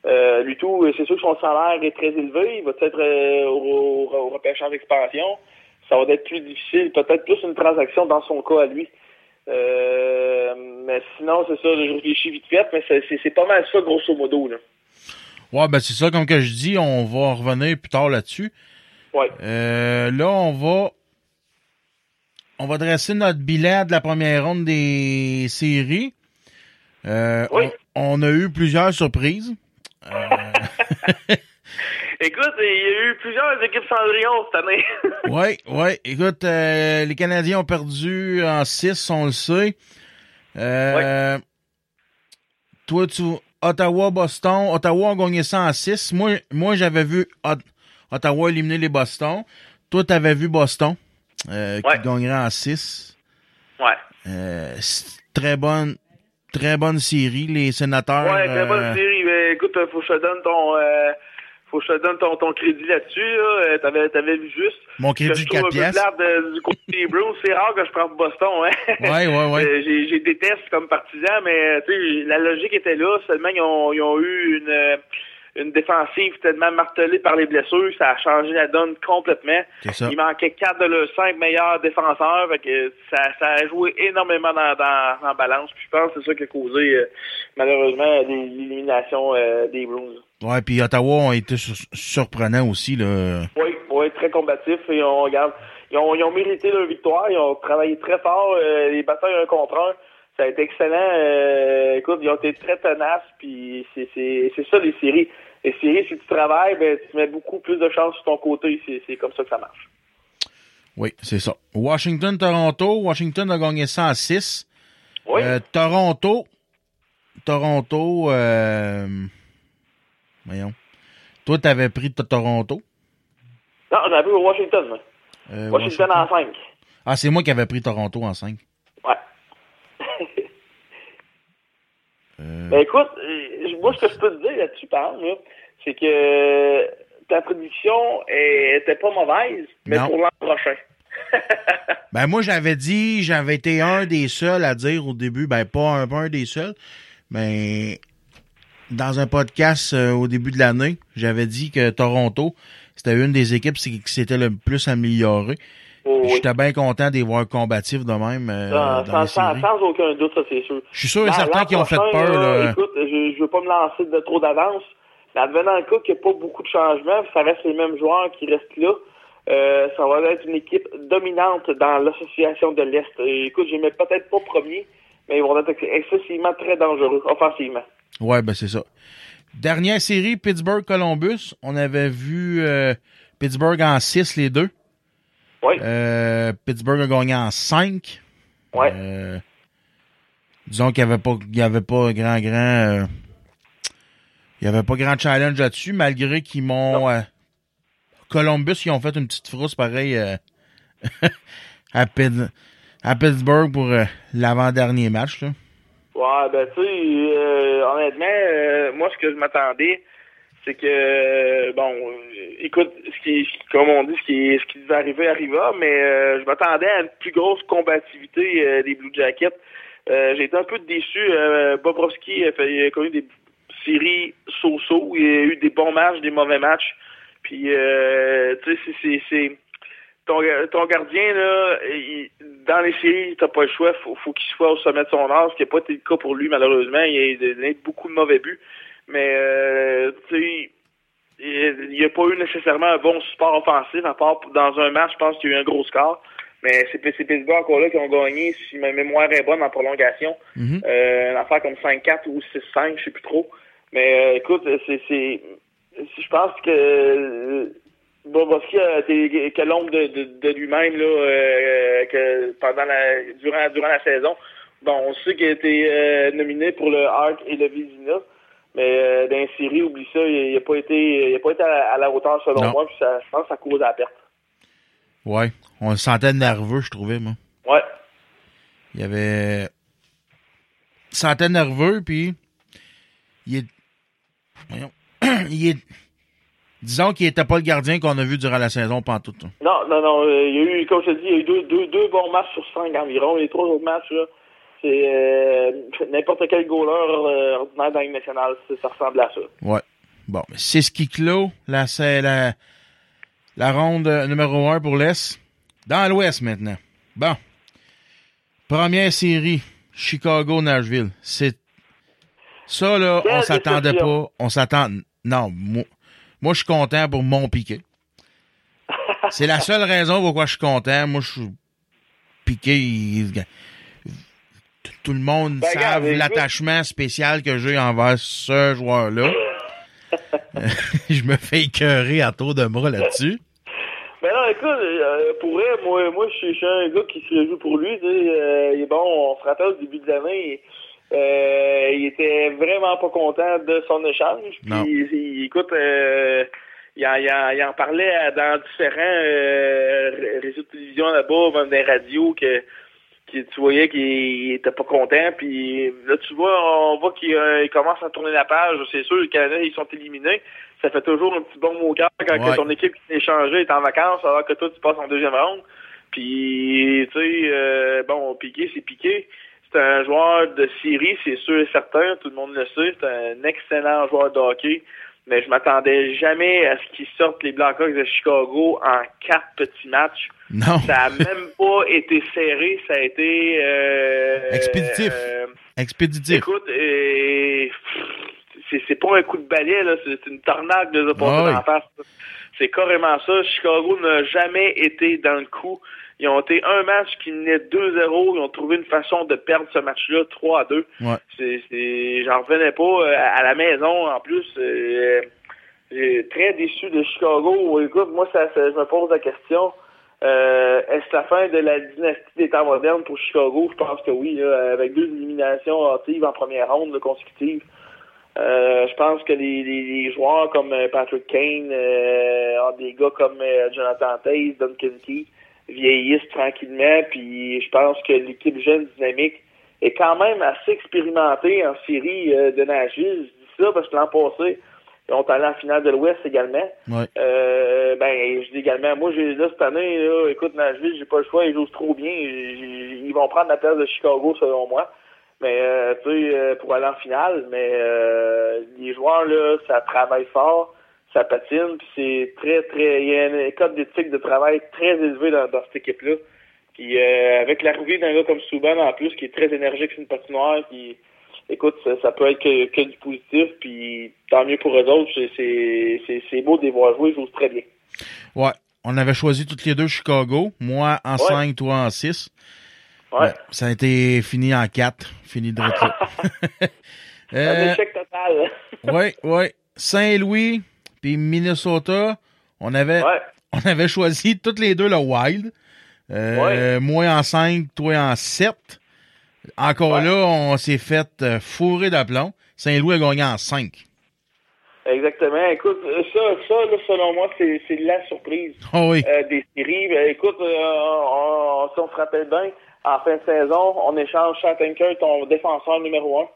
Euh, lui tout, c'est sûr que son salaire est très élevé. Il va être euh, au, au, au repêchage d'expansion. Ça va être plus difficile, peut-être plus une transaction dans son cas à lui. Euh, mais sinon, c'est ça, je réfléchis vite fait, mais c'est- pas mal ça, grosso modo. Là. Ouais, ben c'est ça, comme que je dis, on va revenir plus tard là-dessus. Ouais. Euh, là, on va on va dresser notre bilan de la première ronde des séries. Euh, on, on a eu plusieurs surprises. Écoute, il y a eu plusieurs équipes Cendrillon cette année. Oui, oui. Écoute, euh, les Canadiens ont perdu en 6, on le sait. Euh, Toi, tu Ottawa, Boston. Ottawa a gagné ça en 6. Moi, moi j'avais vu Ot- Ottawa éliminer les Boston. Toi, tu avais vu Boston euh, qui gagnerait en 6. ouais. Euh, c'est très bonne, très bonne série. Les sénateurs. Ouais, très bonne euh, série. Mais écoute, faut que je te donne ton, faut que je te donne ton, ton crédit là-dessus. Là. Euh, T'avais, t'avais vu juste. Mon que crédit je trouve 4 un peu piastres. plate de- du côté des Bruins. C'est rare que je prends Boston. Hein. Ouais, ouais, ouais. Euh, j'ai, j'ai déteste comme partisan, mais tu sais, la logique était là. Seulement, ils ont, ils ont eu une, euh, une défensive tellement martelée par les blessures. Ça a changé la donne complètement. Il manquait quatre de leurs cinq meilleurs défenseurs. Fait que ça, ça a joué énormément dans, la balance. Puis je pense que c'est ça qui a causé, euh, malheureusement, l'élimination euh, des Bruins. Ouais, puis Ottawa ont été sur- surprenants aussi. Là. Oui, oui, très combatif. Et on regarde, ils ont, ils ont mérité leur victoire. Ils ont travaillé très fort. euh, les batailles un contre un, ça a été excellent. Euh, écoute, ils ont été très tenaces. Puis c'est ça les séries. Séries, si tu travailles, ben tu mets beaucoup plus de chance sur ton côté. C'est, comme ça que ça marche. Oui, c'est ça. Washington-Toronto. Washington a gagné ça en 6. Euh, Toronto. Toronto. Euh... Voyons. Toi, t'avais pris t- Toronto. Non, j'avais vu Washington. moi. Euh, Washington, en 5. Ah, c'est moi qui avais pris Toronto en 5. Ouais. Ben écoute, euh, moi, ce que je peux te dire là-dessus, par exemple, là, c'est que ta prédiction était pas mauvaise, mais Non. pour l'an prochain. Ben moi j'avais dit, j'avais été un des seuls à dire au début, ben pas un, pas un des seuls, mais dans un podcast euh, au début de l'année, j'avais dit que Toronto, c'était une des équipes qui qui s'était le plus améliorée. Oh, oui. J'étais bien content de les voir combatifs de même euh, sans, dans aucun doute, ça c'est sûr. Je suis sûr et certain qu'ils ont fait peur, là. Écoute, je, je veux pas me lancer de trop d'avance. Mais advenant le cas qu'il n'y a pas beaucoup de changements, ça reste les mêmes joueurs qui restent là. Euh, ça va être une équipe dominante dans l'association de l'Est. Écoute, je mets peut-être pas premier, mais ils vont être ex- excessivement très dangereux, offensivement. Ouais, ben c'est ça. Dernière série, Pittsburgh-Columbus. On avait vu euh, Pittsburgh en 6, les deux. Oui. Euh, Pittsburgh a gagné en 5. Ouais. Euh, disons qu'il n'y avait pas, il y avait pas grand, grand, euh, il y avait pas grand challenge là-dessus, malgré qu'ils m'ont, Columbus, ils ont fait une petite frousse pareil euh, à, Pitt- à Pittsburgh pour l'avant-dernier match. Là. Ouais, ben tu sais, honnêtement, moi ce que je m'attendais, c'est que bon, écoute, ce qui, comme on dit, ce qui, ce qui devait arriver arriva, mais euh, je m'attendais à une plus grosse combativité euh, des Blue Jackets. Euh, J'ai été un peu déçu. Bobrovski a, fait, connu des séries so-so. Il a eu des bons matchs, des mauvais matchs. Puis, tu sais, c'est- c'est- ton, ton gardien, là, dans les séries, t'as pas le choix. Faut, faut qu'il soit au sommet de son âge, ce qui n'a pas été le cas pour lui, malheureusement. Il a donné beaucoup de mauvais buts. Mais, euh, tu sais, il n'y a pas eu nécessairement un bon support offensif, à part dans un match, je pense qu'il y a eu un gros score. Mais c'est Pittsburgh encore là qui ont gagné, si ma mémoire est bonne, en prolongation. Euh, une affaire comme 5-4 ou 6-5, je sais plus trop. Mais euh, écoute, c'est je pense que euh, Bobrovski a été que l'ombre de, de, de lui-même là euh, que pendant la durant durant la saison. Bon, on sait qu'il a été euh, nominé pour le Hart et le Vizina, mais euh, dans les séries, oublie ça, il n'a pas été il a pas été à la, à la hauteur selon Non. moi, puis ça, je pense que ça cause la perte. Ouais. On le sentait nerveux, je trouvais, moi. Ouais. Il y avait. Il se sentait nerveux, puis. Il est. Voyons. il est. Disons qu'il était pas le gardien qu'on a vu durant la saison pantoute. là. Non, non, non. euh, il y a eu, comme je te dis, il y a eu deux, deux, deux bons matchs sur cinq environ. Les trois autres matchs, là, c'est euh, n'importe quel goaler euh, ordinaire dans la nationale. ça- ressemble à ça. Ouais. Bon, c'est ce qui clôt la, c'est la, la ronde numéro un pour l'Est. Dans l'Ouest maintenant. Bon. Première série, Chicago-Nashville. C'est. Ça, là, Quelle on s'attendait pas. On s'attend. Non, moi, moi, je suis content pour mon piqué. C'est la seule raison pourquoi je suis content. Moi, je suis piqué. il- Tout le monde Ben, savent l'attachement spécial que j'ai envers ce joueur-là. je me fais écœurer à tour de bras là-dessus. Mais non, écoute, euh, pour vrai, moi, moi je suis un gars qui se réjouit pour lui. Euh, il est bon, on se rappelle au début de l'année, euh, il était vraiment pas content de son échange. Puis, Non. il- il- écoute, il, en, il, en, il en parlait dans différents ré- réseaux de télévision là-bas, même des radios, que, que tu voyais qu'il était pas content. Puis là, tu vois, on voit qu'il euh, commence à tourner la page. C'est sûr, les Canadiens, ils sont éliminés. Ça fait toujours un petit bon mot au cœur quand Ouais. ton équipe qui s'est échangée est en vacances alors que toi, tu passes en deuxième ronde. Puis, tu sais, euh, bon, Piqué, c'est Piqué. C'est un joueur de série, c'est sûr et certain. Tout le monde le sait. C'est un excellent joueur de hockey. Mais je m'attendais jamais à ce qu'ils sortent les Blackhawks de Chicago en quatre petits matchs. Non. Ça a même pas été serré. Ça a été... euh, Expéditif. euh, Expéditif. Écoute, euh, c'est pas un coup de balai, là, c'est une tornade de passés Ah oui. face. C'est carrément ça. Chicago n'a jamais été dans le coup. Ils ont été un match qui menait 2-0. Ils ont trouvé une façon de perdre ce match-là 3 à 2. Ouais. C'est, j'en revenais pas. Euh, À, à la maison, en plus, euh, j'ai très déçu de Chicago. Écoute, moi, ça, ça- je me pose la question. Euh, est-ce la fin de la dynastie des temps modernes pour Chicago? Je pense que oui, là, avec deux éliminations hâtives en première ronde là, consécutive. Euh, je pense que les, les, les joueurs comme euh, Patrick Kane, euh, des gars comme euh, Jonathan Taze, Duncan Key, vieillissent tranquillement, puis je pense que l'équipe jeune dynamique est quand même assez expérimentée en série euh, de Nashville. Je dis ça parce que l'an passé, ils ont allé en finale de l'Ouest également. Ouais. Euh, ben, je dis également, moi, j'ai là cette année, là, écoute, Nashville, j'ai pas le choix, ils jouent trop bien. Ils vont prendre la place de Chicago, selon moi. Mais, euh, tu sais, euh, pour aller en finale, mais euh, les joueurs, là, ça travaille fort, ça patine, puis c'est très, très... Il y a un code d'éthique de travail très élevé dans, dans cette équipe-là. Puis euh, avec l'arrivée d'un gars comme Souban, en plus, qui est très énergique sur une patinoire, qui... Écoute, ça, ça peut être que, que du positif, puis tant mieux pour eux autres. C'est- C'est c'est- c'est beau de les voir jouer, ils jouent très bien. Ouais. On avait choisi toutes les deux Chicago. Moi en 5, toi en 6. Ouais. ça a été fini en 4. Fini de retour. Un euh, échec total. ouais, ouais. Saint-Louis puis Minnesota, on avait on avait choisi toutes les deux le Wild. Euh, Moi en 5, toi en 7. Encore là, on s'est fait euh, fourrer d'aplomb. Saint-Louis a gagné en 5. Exactement. Écoute, euh, ça, ça là, selon moi, c'est c'est la surprise Oh oui. euh, des séries. Ben, écoute, euh, on, si on se rappelle bien, en fin de saison, on échange Shattenkirk, ton défenseur numéro un,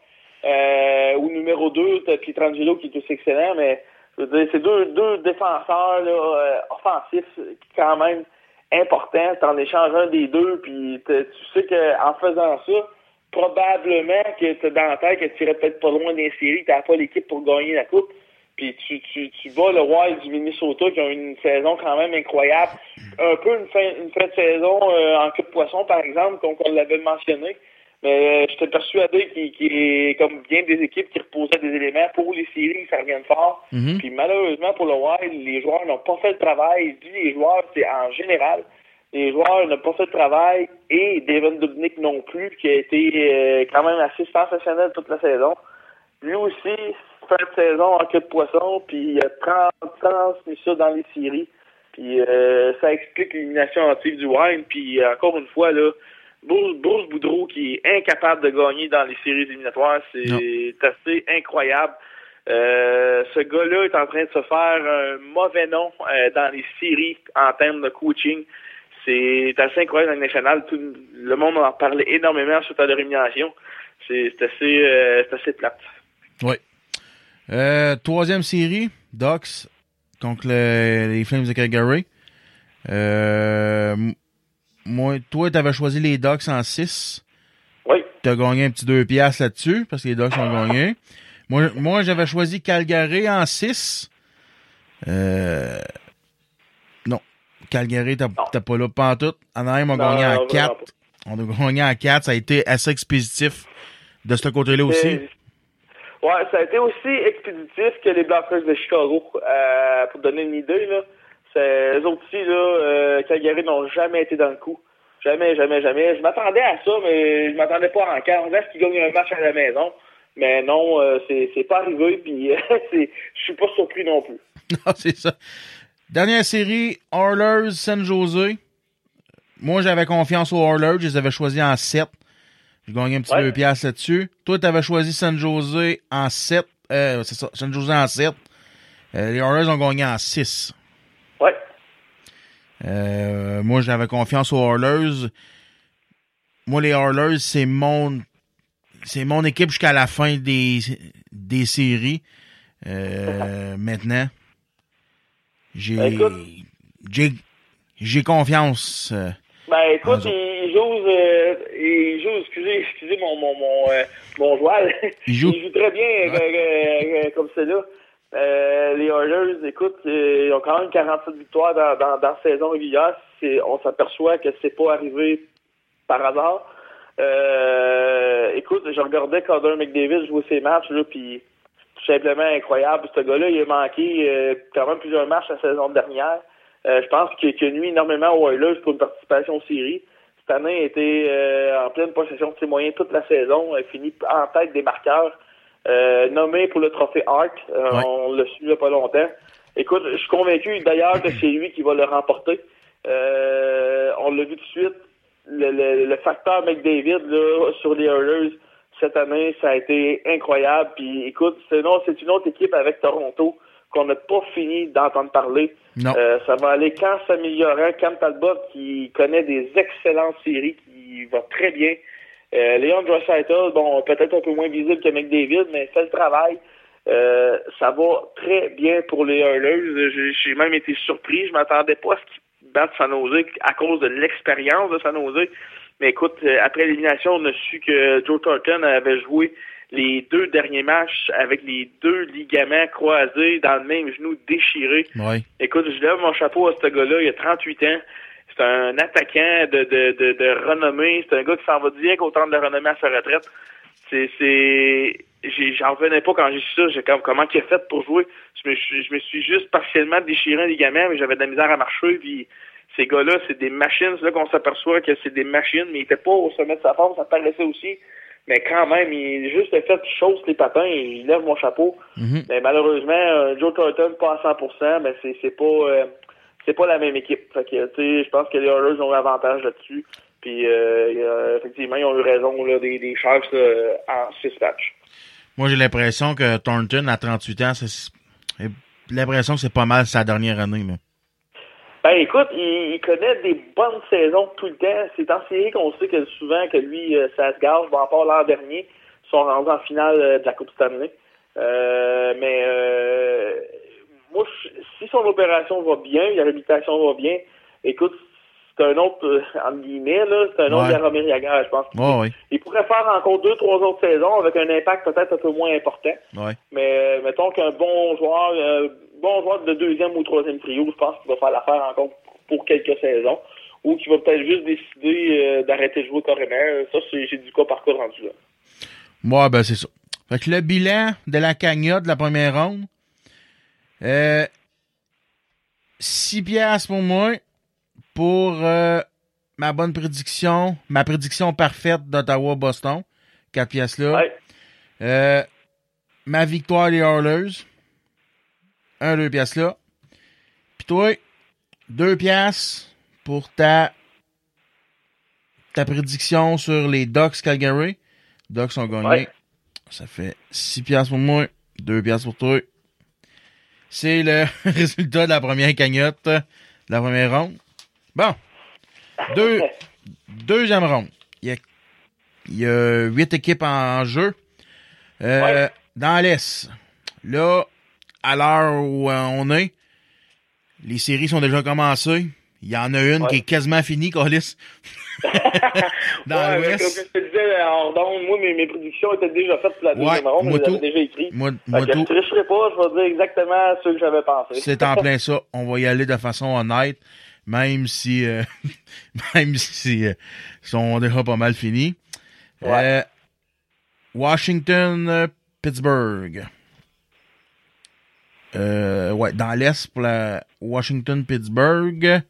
euh, ou numéro deux, t'as Pietrangelo qui est aussi excellent, mais c'est deux, deux défenseurs là, euh, offensifs quand même importants. T'en échanges un des deux, puis tu sais qu'en faisant ça, probablement que t'as dans la tête que tu irais peut-être pas loin des séries, t'as pas l'équipe pour gagner la coupe. Puis tu, tu, tu bats le Wild du Minnesota qui ont une saison quand même incroyable. Un peu une fin, une fin de saison euh, en de poisson, par exemple, comme on l'avait mentionné. Mais euh, j'étais persuadé qu'il qu'il est comme bien des équipes qui reposaient des éléments pour les séries, ça revient fort. Mhm. Puis malheureusement pour le Wild, les joueurs n'ont pas fait le travail. Je dis les joueurs, c'est en général. Les joueurs n'ont pas fait le travail et Devin Dubnik non plus, qui a été euh, quand même assez sensationnel toute la saison. Lui aussi, fin de saison en queue de poisson, puis il a trans- transmis ça dans les séries. Puis euh, ça explique l'élimination hâtive du Wine. Puis encore une fois, là, Bruce, Boudreau qui est incapable de gagner dans les séries éliminatoires, c'est assez incroyable. Euh, ce gars-là est en train de se faire un mauvais nom euh, dans les séries en termes de coaching. C'est assez incroyable dans le national. Tout le monde en parlait énormément suite à leur élimination. C'est assez, euh, c'est assez plate. Oui. Euh, troisième série, Ducks contre le- les Flames de Calgary. Euh, moi, toi, t'avais choisi les Ducks en 6. Oui. T'as gagné un petit 2 piastres là-dessus, parce que les Ducks ont gagné. Moi, moi j'avais choisi Calgary en 6. Euh, non. Calgary, t'as pas là pantoute. Anaheim a gagné en vraiment 4. On a gagné en 4. Ça a été assez expéditif de ce côté-là aussi. Ouais, ça a été aussi expéditif que les Blackhawks de Chicago. Euh, pour donner une idée, là, eux autres aussi, là, euh, Calgary n'ont jamais été dans le coup. Jamais, jamais, jamais. Je m'attendais à ça, mais je m'attendais pas en quart. On dirait qu'ils gagnent un match à la maison. Mais non, euh, c'est, pas arrivé, puis c'est, je suis pas surpris non plus. Non, c'est ça. Dernière série, Oilers, San Jose. Moi, j'avais confiance aux Oilers. Je les avais choisis en 7. J'ai gagné un petit Ouais. 2 piastres là-dessus. Toi, tu avais choisi San Jose en 7. Euh, c'est ça, San Jose en 7. Euh, les Oilers ont gagné en 6. Euh, moi, j'avais confiance aux Oilers. Moi, les Oilers, c'est mon, c'est mon équipe jusqu'à la fin des, des séries. Euh, maintenant, j'ai, Ben, écoute. j'ai, j'ai confiance. Ben écoute, euh, il joue, excusez, excusez mon mon mon, euh, mon joual. Il joue. très bien euh, comme c'est là. Euh, les Oilers, écoute, euh, ils ont quand même 47 victoires dans, dans, dans la saison régulière. On s'aperçoit que c'est pas arrivé par hasard. Euh, écoute, je regardais Connor McDavid jouer ses matchs, là, puis tout simplement incroyable. Ce gars-là, il a manqué euh, quand même plusieurs matchs la saison dernière. Euh, je pense qu'il a nuit énormément aux Oilers pour une participation aux séries. Cette année, il a été euh, en pleine possession de ses moyens toute la saison. Il a fini en tête des marqueurs. Nommé pour le trophée Hart. Ouais. On l'a su il y a pas longtemps. Écoute, je suis convaincu d'ailleurs que c'est lui qui va le remporter. Euh, on l'a vu tout de suite. Le, le- le facteur McDavid là, sur les Oilers cette année, ça a été incroyable. Puis écoute, c'est une autre équipe avec Toronto qu'on n'a pas fini d'entendre parler. Non. Euh, ça va aller quand s'améliorant. Cam Talbot qui connaît des excellentes séries, qui va très bien. Euh, Léon bon, peut-être un peu moins visible que McDavid, mais fait le travail. Euh, ça va très bien pour les Oilers. J'ai- même été surpris. Je m'attendais pas à ce qu'ils battent San Jose à cause de l'expérience de San Jose. Mais écoute, euh, après l'élimination, on a su que Joe Thornton avait joué les deux derniers matchs avec les deux ligaments croisés dans le même genou déchiré. ouais. Écoute, je lève mon chapeau à ce gars-là. Il a 38 ans. C'est un attaquant de, de, de, de renommée. C'est un gars qui s'en va dire qu'autant de la renommée à sa retraite. C'est, j'en revenais pas quand j'ai su ça. J'ai comme, comment il a fait pour jouer? Je me, suis- je me suis juste partiellement déchiré un ligament, mais j'avais de la misère à marcher. Puis ces gars-là, c'est des machines. C'est là qu'on s'aperçoit que c'est des machines, mais il était pas au sommet de sa forme. Ça paraissait aussi. Mais quand même, il juste le fait qu'il chausse les patins et il lève mon chapeau. Mhm. Mais malheureusement, euh, Joe Thornton pas à 100%, mais c'est c'est pas euh, c'est pas la même équipe. Fait que tu sais, je pense que les Oilers ont l'avantage là-dessus. Puis euh, euh, effectivement, ils ont eu raison là, des, des Sharks là, en six matchs. Moi, j'ai l'impression que Thornton, à 38 ans, c'est l'impression que c'est pas mal sa dernière année. Là. Ben écoute, il, connaît des bonnes saisons tout le temps. C'est en série qu'on sait que souvent que lui, euh, ça se gâche. Bon, part l'an dernier, ils sont rendus en finale euh, de la Coupe Stanley. Euh, mais euh, moi, si son opération va bien, la réhabilitation va bien, écoute, c'est un autre, euh, entre guillemets, là, c'est un autre Ouais. Jaromir Jagr, je pense. Il pourrait faire encore deux, trois autres saisons avec un impact peut-être un peu moins important. Ouais. Mais euh, mettons qu'un bon joueur, euh, bon joueur de deuxième ou troisième trio, je pense qu'il va faire l'affaire encore pour quelques saisons. Ou qu'il va peut-être juste décider euh, d'arrêter de jouer carrément. Ça, c'est, j'ai du cas par cas rendu là. Ouais, ben c'est ça. Fait que le bilan de la cagnotte de la première ronde, euh, 6 piastres pour moi pour euh, ma bonne prédiction, ma prédiction parfaite d'Ottawa-Boston. 4 piastres là. Euh, ma victoire des Oilers. 1, 2 piastres là. Puis toi, 2 piastres pour ta ta prédiction sur les Ducks Calgary. Ducks ont gagné. Ouais. Ça fait 6 piastres pour moi, 2 piastres pour toi. C'est le résultat de la première cagnotte de la première ronde. Bon. Deux, deuxième ronde. Il y a, il y a huit équipes en jeu. Euh, Dans l'Est. Là, à l'heure où euh, on est, les séries sont déjà commencées. Il y en a une qui est quasiment finie, Colis. Dans Ouais, mais l'Ouest. Comme je te disais en moi, mes, mes prédictions étaient déjà faites pour la deuxième ronde, moi je déjà écrites. Moi- je tricherai pas, je vais dire exactement ce que j'avais pensé. C'est en plein ça. On va y aller de façon honnête, même si, euh, même si euh, sont déjà pas mal finis. Euh, Washington, euh, Pittsburgh. Euh, ouais, dans l'Est pour la Washington-Pittsburgh.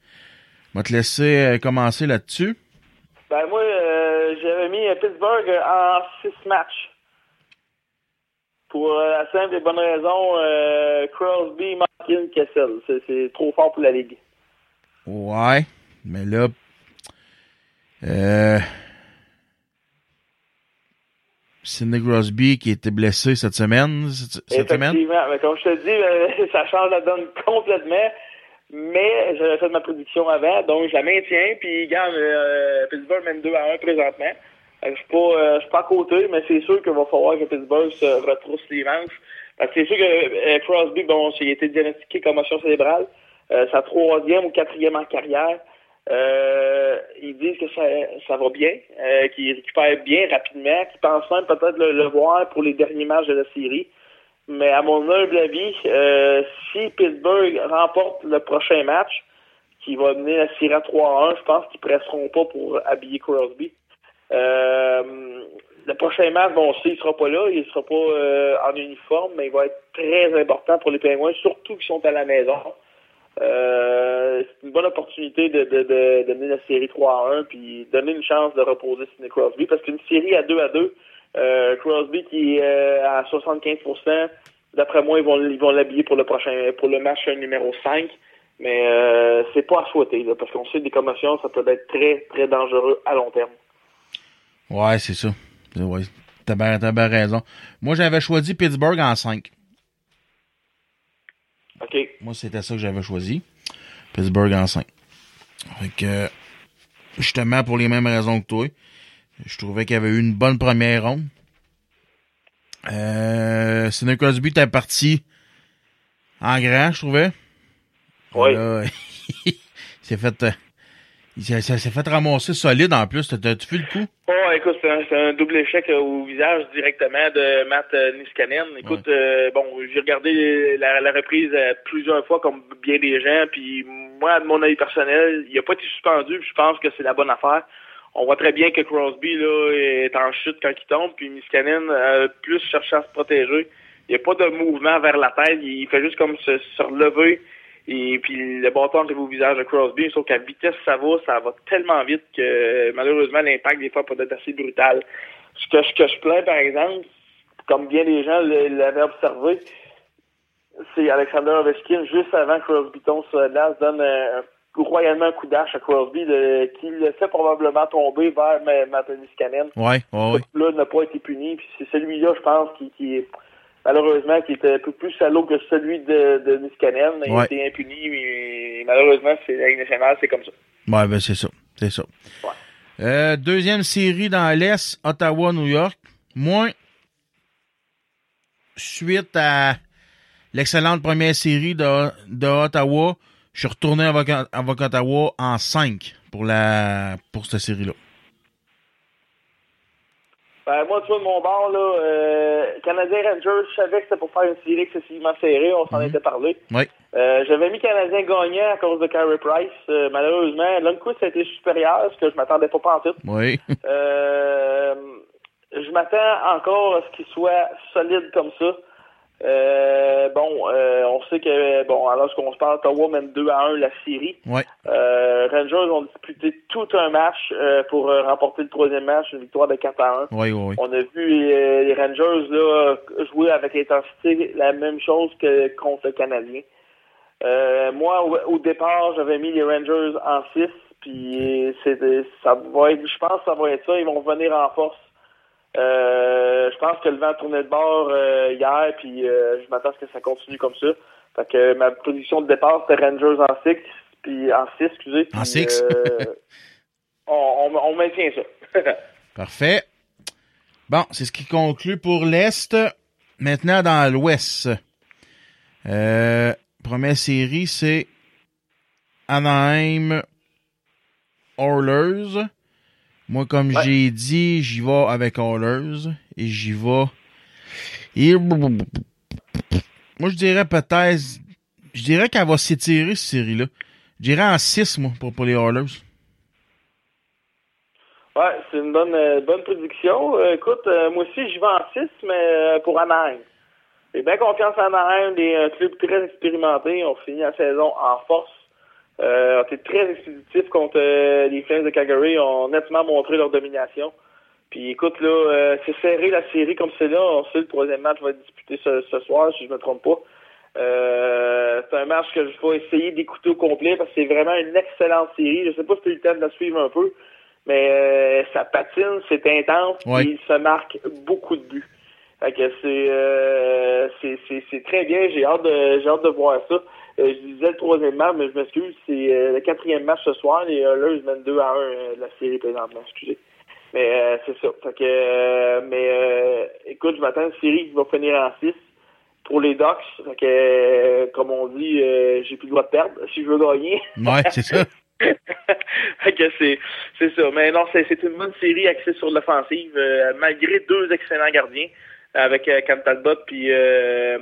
Je vais te laisser commencer là-dessus. Ben moi, euh, j'avais mis Pittsburgh en six matchs. Pour la simple et bonne raison, Crosby, Martin, Kessel. C'est trop fort pour la Ligue. Ouais, mais là, euh, Sidney Crosby qui était blessé cette semaine. Effectivement. Mais comme je te dis, euh, ça change la donne complètement. Mais j'avais fait ma prédiction avant, donc je la maintiens. Puis, regarde, euh, Pittsburgh mène 2 à 1 présentement. Je suis pas, euh, suis pas à côté, mais c'est sûr qu'il va falloir que Pittsburgh se retrousse les manches. C'est sûr que euh, Crosby, bon, il a été diagnostiqué commotion cérébrale. Euh, sa troisième ou quatrième en carrière. Euh, ils disent que ça, ça va bien, euh, qu'il récupère bien rapidement, qu'il pense même peut-être le, le voir pour les derniers matchs de la série. Mais à mon humble avis, euh, si Pittsburgh remporte le prochain match, qui va mener la série à 3-1, je pense qu'ils presseront pas pour habiller Crosby. Euh, le prochain match, bon, on sait, il sera pas là, il sera pas euh, en uniforme, mais il va être très important pour les Penguins, surtout qu'ils sont à la maison. Euh, c'est une bonne opportunité de, de, de, de mener la série 3 à 1 puis donner une chance de reposer Sidney Crosby parce qu'une série à 2 à 2, euh, Crosby qui est euh, à 75% d'après moi, ils vont ils vont l'habiller pour le prochain pour le match numéro 5. Mais c'est pas à souhaiter, parce qu'on sait que des commotions, ça peut être très, très dangereux à long terme. Ouais, c'est ça. Ouais, t'as bien raison. Moi, j'avais choisi Pittsburgh en 5. OK. Moi, c'était ça que j'avais choisi. Pittsburgh en 5. Fait que, justement, pour les mêmes raisons que toi, je trouvais qu'il y avait eu une bonne première ronde. Euh, Sidney Crosby était parti en grand, je trouvais. Oui. Il s'est fait, ça s'est fait ramasser solide en plus. T'as- T'as-tu vu le coup? Oh, écoute, c'est un, double échec euh, au visage directement de Matt euh, Niskanen. Écoute, euh, bon, j'ai regardé la, la reprise plusieurs fois comme bien des gens, puis moi, de mon avis personnel, il a pas été suspendu, puis je pense que c'est la bonne affaire. On voit très bien que Crosby là est en chute quand il tombe, puis Niskanen euh, plus cherché à se protéger. Il n'y a pas de mouvement vers la tête, il fait juste comme se, se relever. Et puis le bâton arrive au visage de Crosby, sauf qu'à vitesse ça va, ça va tellement vite que malheureusement l'impact des fois peut être assez brutal. Ce que, ce que je plains par exemple, comme bien des gens l'avaient observé, c'est Alexander Ovechkin juste avant que Crosby tombe sur la donne un, un- royalement un coup d'arche à Crosby de- qui le fait probablement tomber vers Ma- Matt Niskanen. Ouais, ouais, ouais. Là, n'a pas été puni. Puis c'est celui-là, je pense, qui, qui est malheureusement, qui était un peu plus salaud que celui de, de Niskanen. Il Ouais. a été impuni, mais malheureusement, c'est la nationale, c'est comme ça. Ouais, ben c'est ça. C'est ça. Euh, deuxième série dans l'Est, Ottawa-New York. Moi, suite à l'excellente première série de, de Ottawa, je suis retourné avec, avec Ottawa en 5 pour la pour cette série-là. Ben, moi, tu vois, de mon bord, là, euh, Canadien Rangers, je savais que c'était pour faire une série excessivement serrée, on s'en était parlé. Oui. Euh, J'avais mis Canadien gagnant à cause de Carey Price. Euh, malheureusement, Lundqvist a été supérieur, ce que je m'attendais pas en tout. Oui. Euh, je m'attends encore à ce qu'il soit solide comme ça. Euh, bon, euh, on sait que, bon, alors qu'on se parle, Ottawa mène 2 à 1 la série. Ouais. Euh, Rangers ont disputé tout un match euh, pour euh, remporter le troisième match, une victoire de 4 à 1. Oui, oui, oui. On a vu euh, les Rangers là, jouer avec intensité la même chose que contre le Canadien. Euh, moi, au, au départ, j'avais mis les Rangers en 6, puis c'est ça va être, je pense que ça va être ça. Ils vont revenir en force. Euh, je pense que le vent a tourné de bord euh, hier, puis euh, je m'attends à ce que ça continue comme ça. Fait que ma position de départ, c'était Rangers en 6, puis en 6, excusez. En puis, six. euh, on, on, on maintient ça. Parfait. Bon, c'est ce qui conclut pour l'Est. Maintenant, dans l'Ouest. Euh, première série, c'est Anaheim Oilers. Moi, comme Ouais. j'ai dit, j'y vais avec Oilers. Et j'y vais... Et... Moi, je dirais peut-être... Je dirais qu'elle va s'étirer, cette série-là. Je dirais en 6, moi, pour, pour les Oilers. Ouais, c'est une bonne euh, bonne prédiction. Euh, écoute, euh, moi aussi, j'y vais en 6, mais pour Anaheim. J'ai bien confiance en Anaheim, des clubs très expérimentés. On finit la saison en force. Euh, très expéditifs contre euh, les Flames de Calgary. ont nettement montré leur domination. Puis écoute, là, euh, c'est serré la série comme c'est là. On sait le troisième match va être disputé ce, ce soir, si je me trompe pas. Euh, c'est un match que je vais essayer d'écouter au complet parce que c'est vraiment une excellente série. Je sais pas si tu as eu le temps de la suivre un peu, mais euh, ça patine, c'est intense, Ouais. et il se marque beaucoup de buts. Fait que c'est euh, c'est c'est- c'est très bien. J'ai hâte de j'ai hâte de voir ça. Euh, je disais le troisième match, mais je m'excuse, c'est euh, le quatrième match ce soir. Les Oilers mènent 2 à 1 euh, de la série présentement, excusez. Mais euh, c'est ça. Fait que euh, mais euh, écoute, je m'attends à une série qui va finir en 6 pour les Ducks. Fait que comme on dit, euh, j'ai plus le droit de perdre si je veux gagner. Ouais, c'est ça. fait que c'est c'est ça. Mais non, c'est c'est une bonne série axée sur l'offensive, malgré deux excellents gardiens avec euh, Cam Talbot puis euh,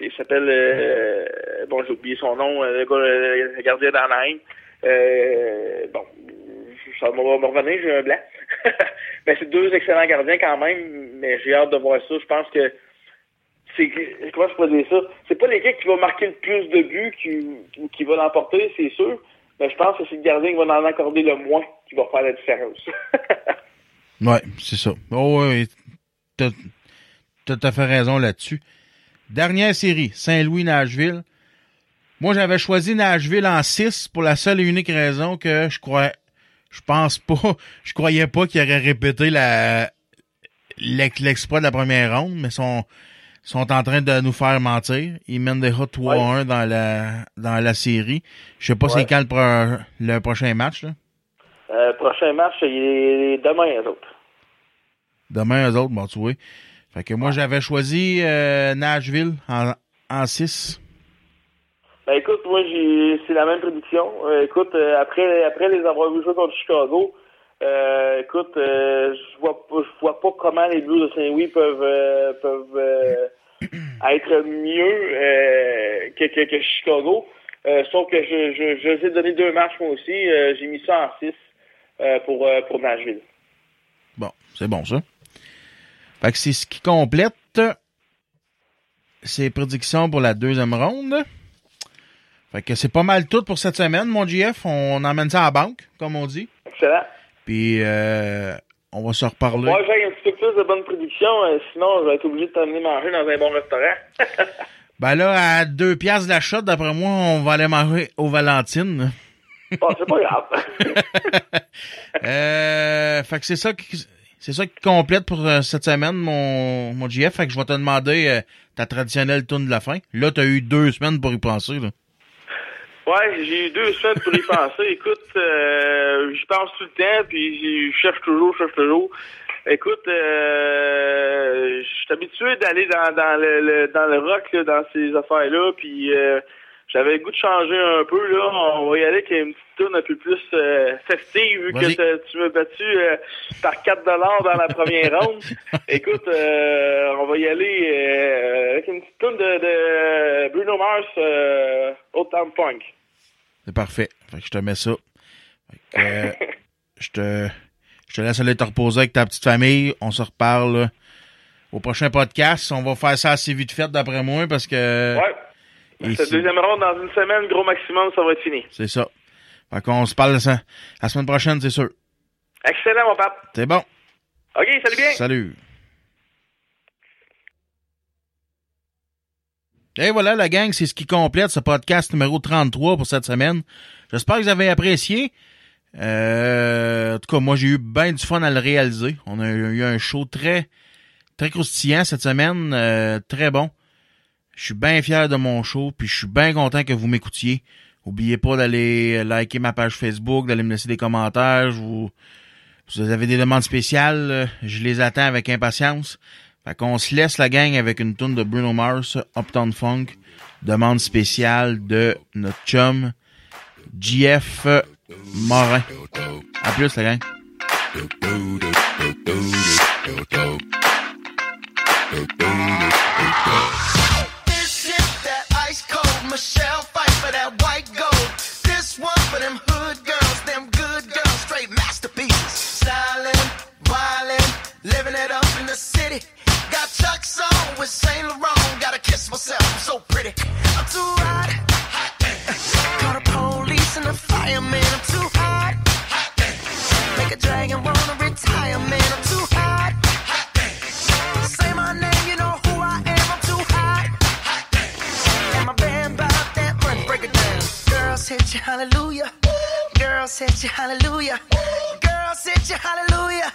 il s'appelle euh, bon j'ai oublié son nom euh, le gardien d'Anaheim. Euh, bon ça va me revenir, j'ai un blanc. mais c'est deux excellents gardiens quand même, mais j'ai hâte de voir ça. Je pense que c'est comment je pourrais dire ça? C'est pas l'équipe qui va marquer le plus de buts qui, qui va l'emporter, c'est sûr. Mais je pense que c'est le gardien qui va en accorder le moins qui va faire la différence. Ouais, c'est ça. Oh, tout à fait raison là-dessus. Dernière série, Saint-Louis-Nashville. Moi, j'avais choisi Nashville en 6 pour la seule et unique raison que je crois, je pense pas, je croyais pas qu'il aurait répété la, l'exploit de la première ronde, mais sont, sont en train de nous faire mentir. Ils mènent des hot 3-1 dans la, dans la série. Je sais pas Ouais. c'est quand le, pro- le prochain match, là. Euh, prochain match, il est demain, les autres. Demain, eux autres, bon, tu vois. Fait que moi, j'avais choisi euh, Nashville en, en 6. Ben écoute, moi j'ai c'est la même prédiction. Euh, écoute, euh, après après les avoir vu jouer contre Chicago, écoute, je vois je vois pas comment les Blues de Saint-Louis peuvent peuvent être mieux que, que, que Chicago. Sauf que je, je, je les ai donné deux matchs moi aussi. J'ai mis ça en 6 euh, pour, pour Nashville. Bon, c'est bon, ça. Fait que c'est ce qui complète ses prédictions pour la deuxième ronde. Fait que c'est pas mal tout pour cette semaine, mon GF. On emmène ça à la banque, comme on dit. Excellent. Puis, euh, on va se reparler. Moi, j'ai un petit peu plus de bonnes prédictions, euh, sinon je vais être obligé de t'amener manger dans un bon restaurant. Ben là, à deux piastres de la shot, d'après moi, on va aller manger au Valentine. bon, c'est pas grave. Euh, fait que c'est ça qui, c'est ça qui complète pour euh, cette semaine, mon, mon GF. Fait que je vais te demander euh, ta traditionnelle tune de la fin. Là, t'as eu deux semaines pour y penser, là. Ouais, j'ai eu deux semaines pour y penser. Écoute, euh, j'y pense tout le temps, puis je cherche toujours, je cherche toujours. Écoute, euh, je suis habitué d'aller dans, dans le, le- dans le rock, là, dans ces affaires-là, puis euh, j'avais le goût de changer un peu. Là, on va y aller avec une petite tune un peu plus euh, festive, vu que tu m'as battu euh, par 4 dollars dans la première ronde. Écoute, euh, on va y aller euh, avec une petite tune de, de Bruno Mars, Old Town Funk. C'est parfait. Fait que je te mets ça. Fait que, je te, je te laisse aller te reposer avec ta petite famille. On se reparle au prochain podcast. On va faire ça assez vite fait d'après moi parce que Ouais. Cette deuxième ronde, dans une semaine, gros maximum, ça va être fini. c'est ça. Fait qu'on se parle la, la semaine prochaine, c'est sûr. Excellent, mon pape. C'est bon. OK, salut bien. Salut. Et voilà, la gang, c'est ce qui complète ce podcast numéro 33 pour cette semaine. J'espère que vous avez apprécié. Euh, en tout cas, moi, j'ai eu bien du fun à le réaliser. On a eu un show très, très croustillant cette semaine, euh, très bon. Je suis bien fier de mon show, puis je suis bien content que vous m'écoutiez. Oubliez pas d'aller liker ma page Facebook, d'aller me laisser des commentaires. Vous, si vous avez des demandes spéciales, euh, je les attends avec impatience. Fait qu'on se laisse la gang avec une tune de Bruno Mars, Uptown Funk, demande spéciale de notre chum JF Morin. À plus la gang. The. Got Chuck's on with Saint Laurent. Gotta kiss myself, I'm so pretty. I'm too hot. hot Call the police and the fireman. I'm too hot. hot Make a dragon wanna retire, man. I'm too hot. hot Say my name, you know who I am. I'm too hot. hot And my band bought that money. Break it down. Girls hit you, hallelujah. Girls hit you, hallelujah. Girls hit you, hallelujah.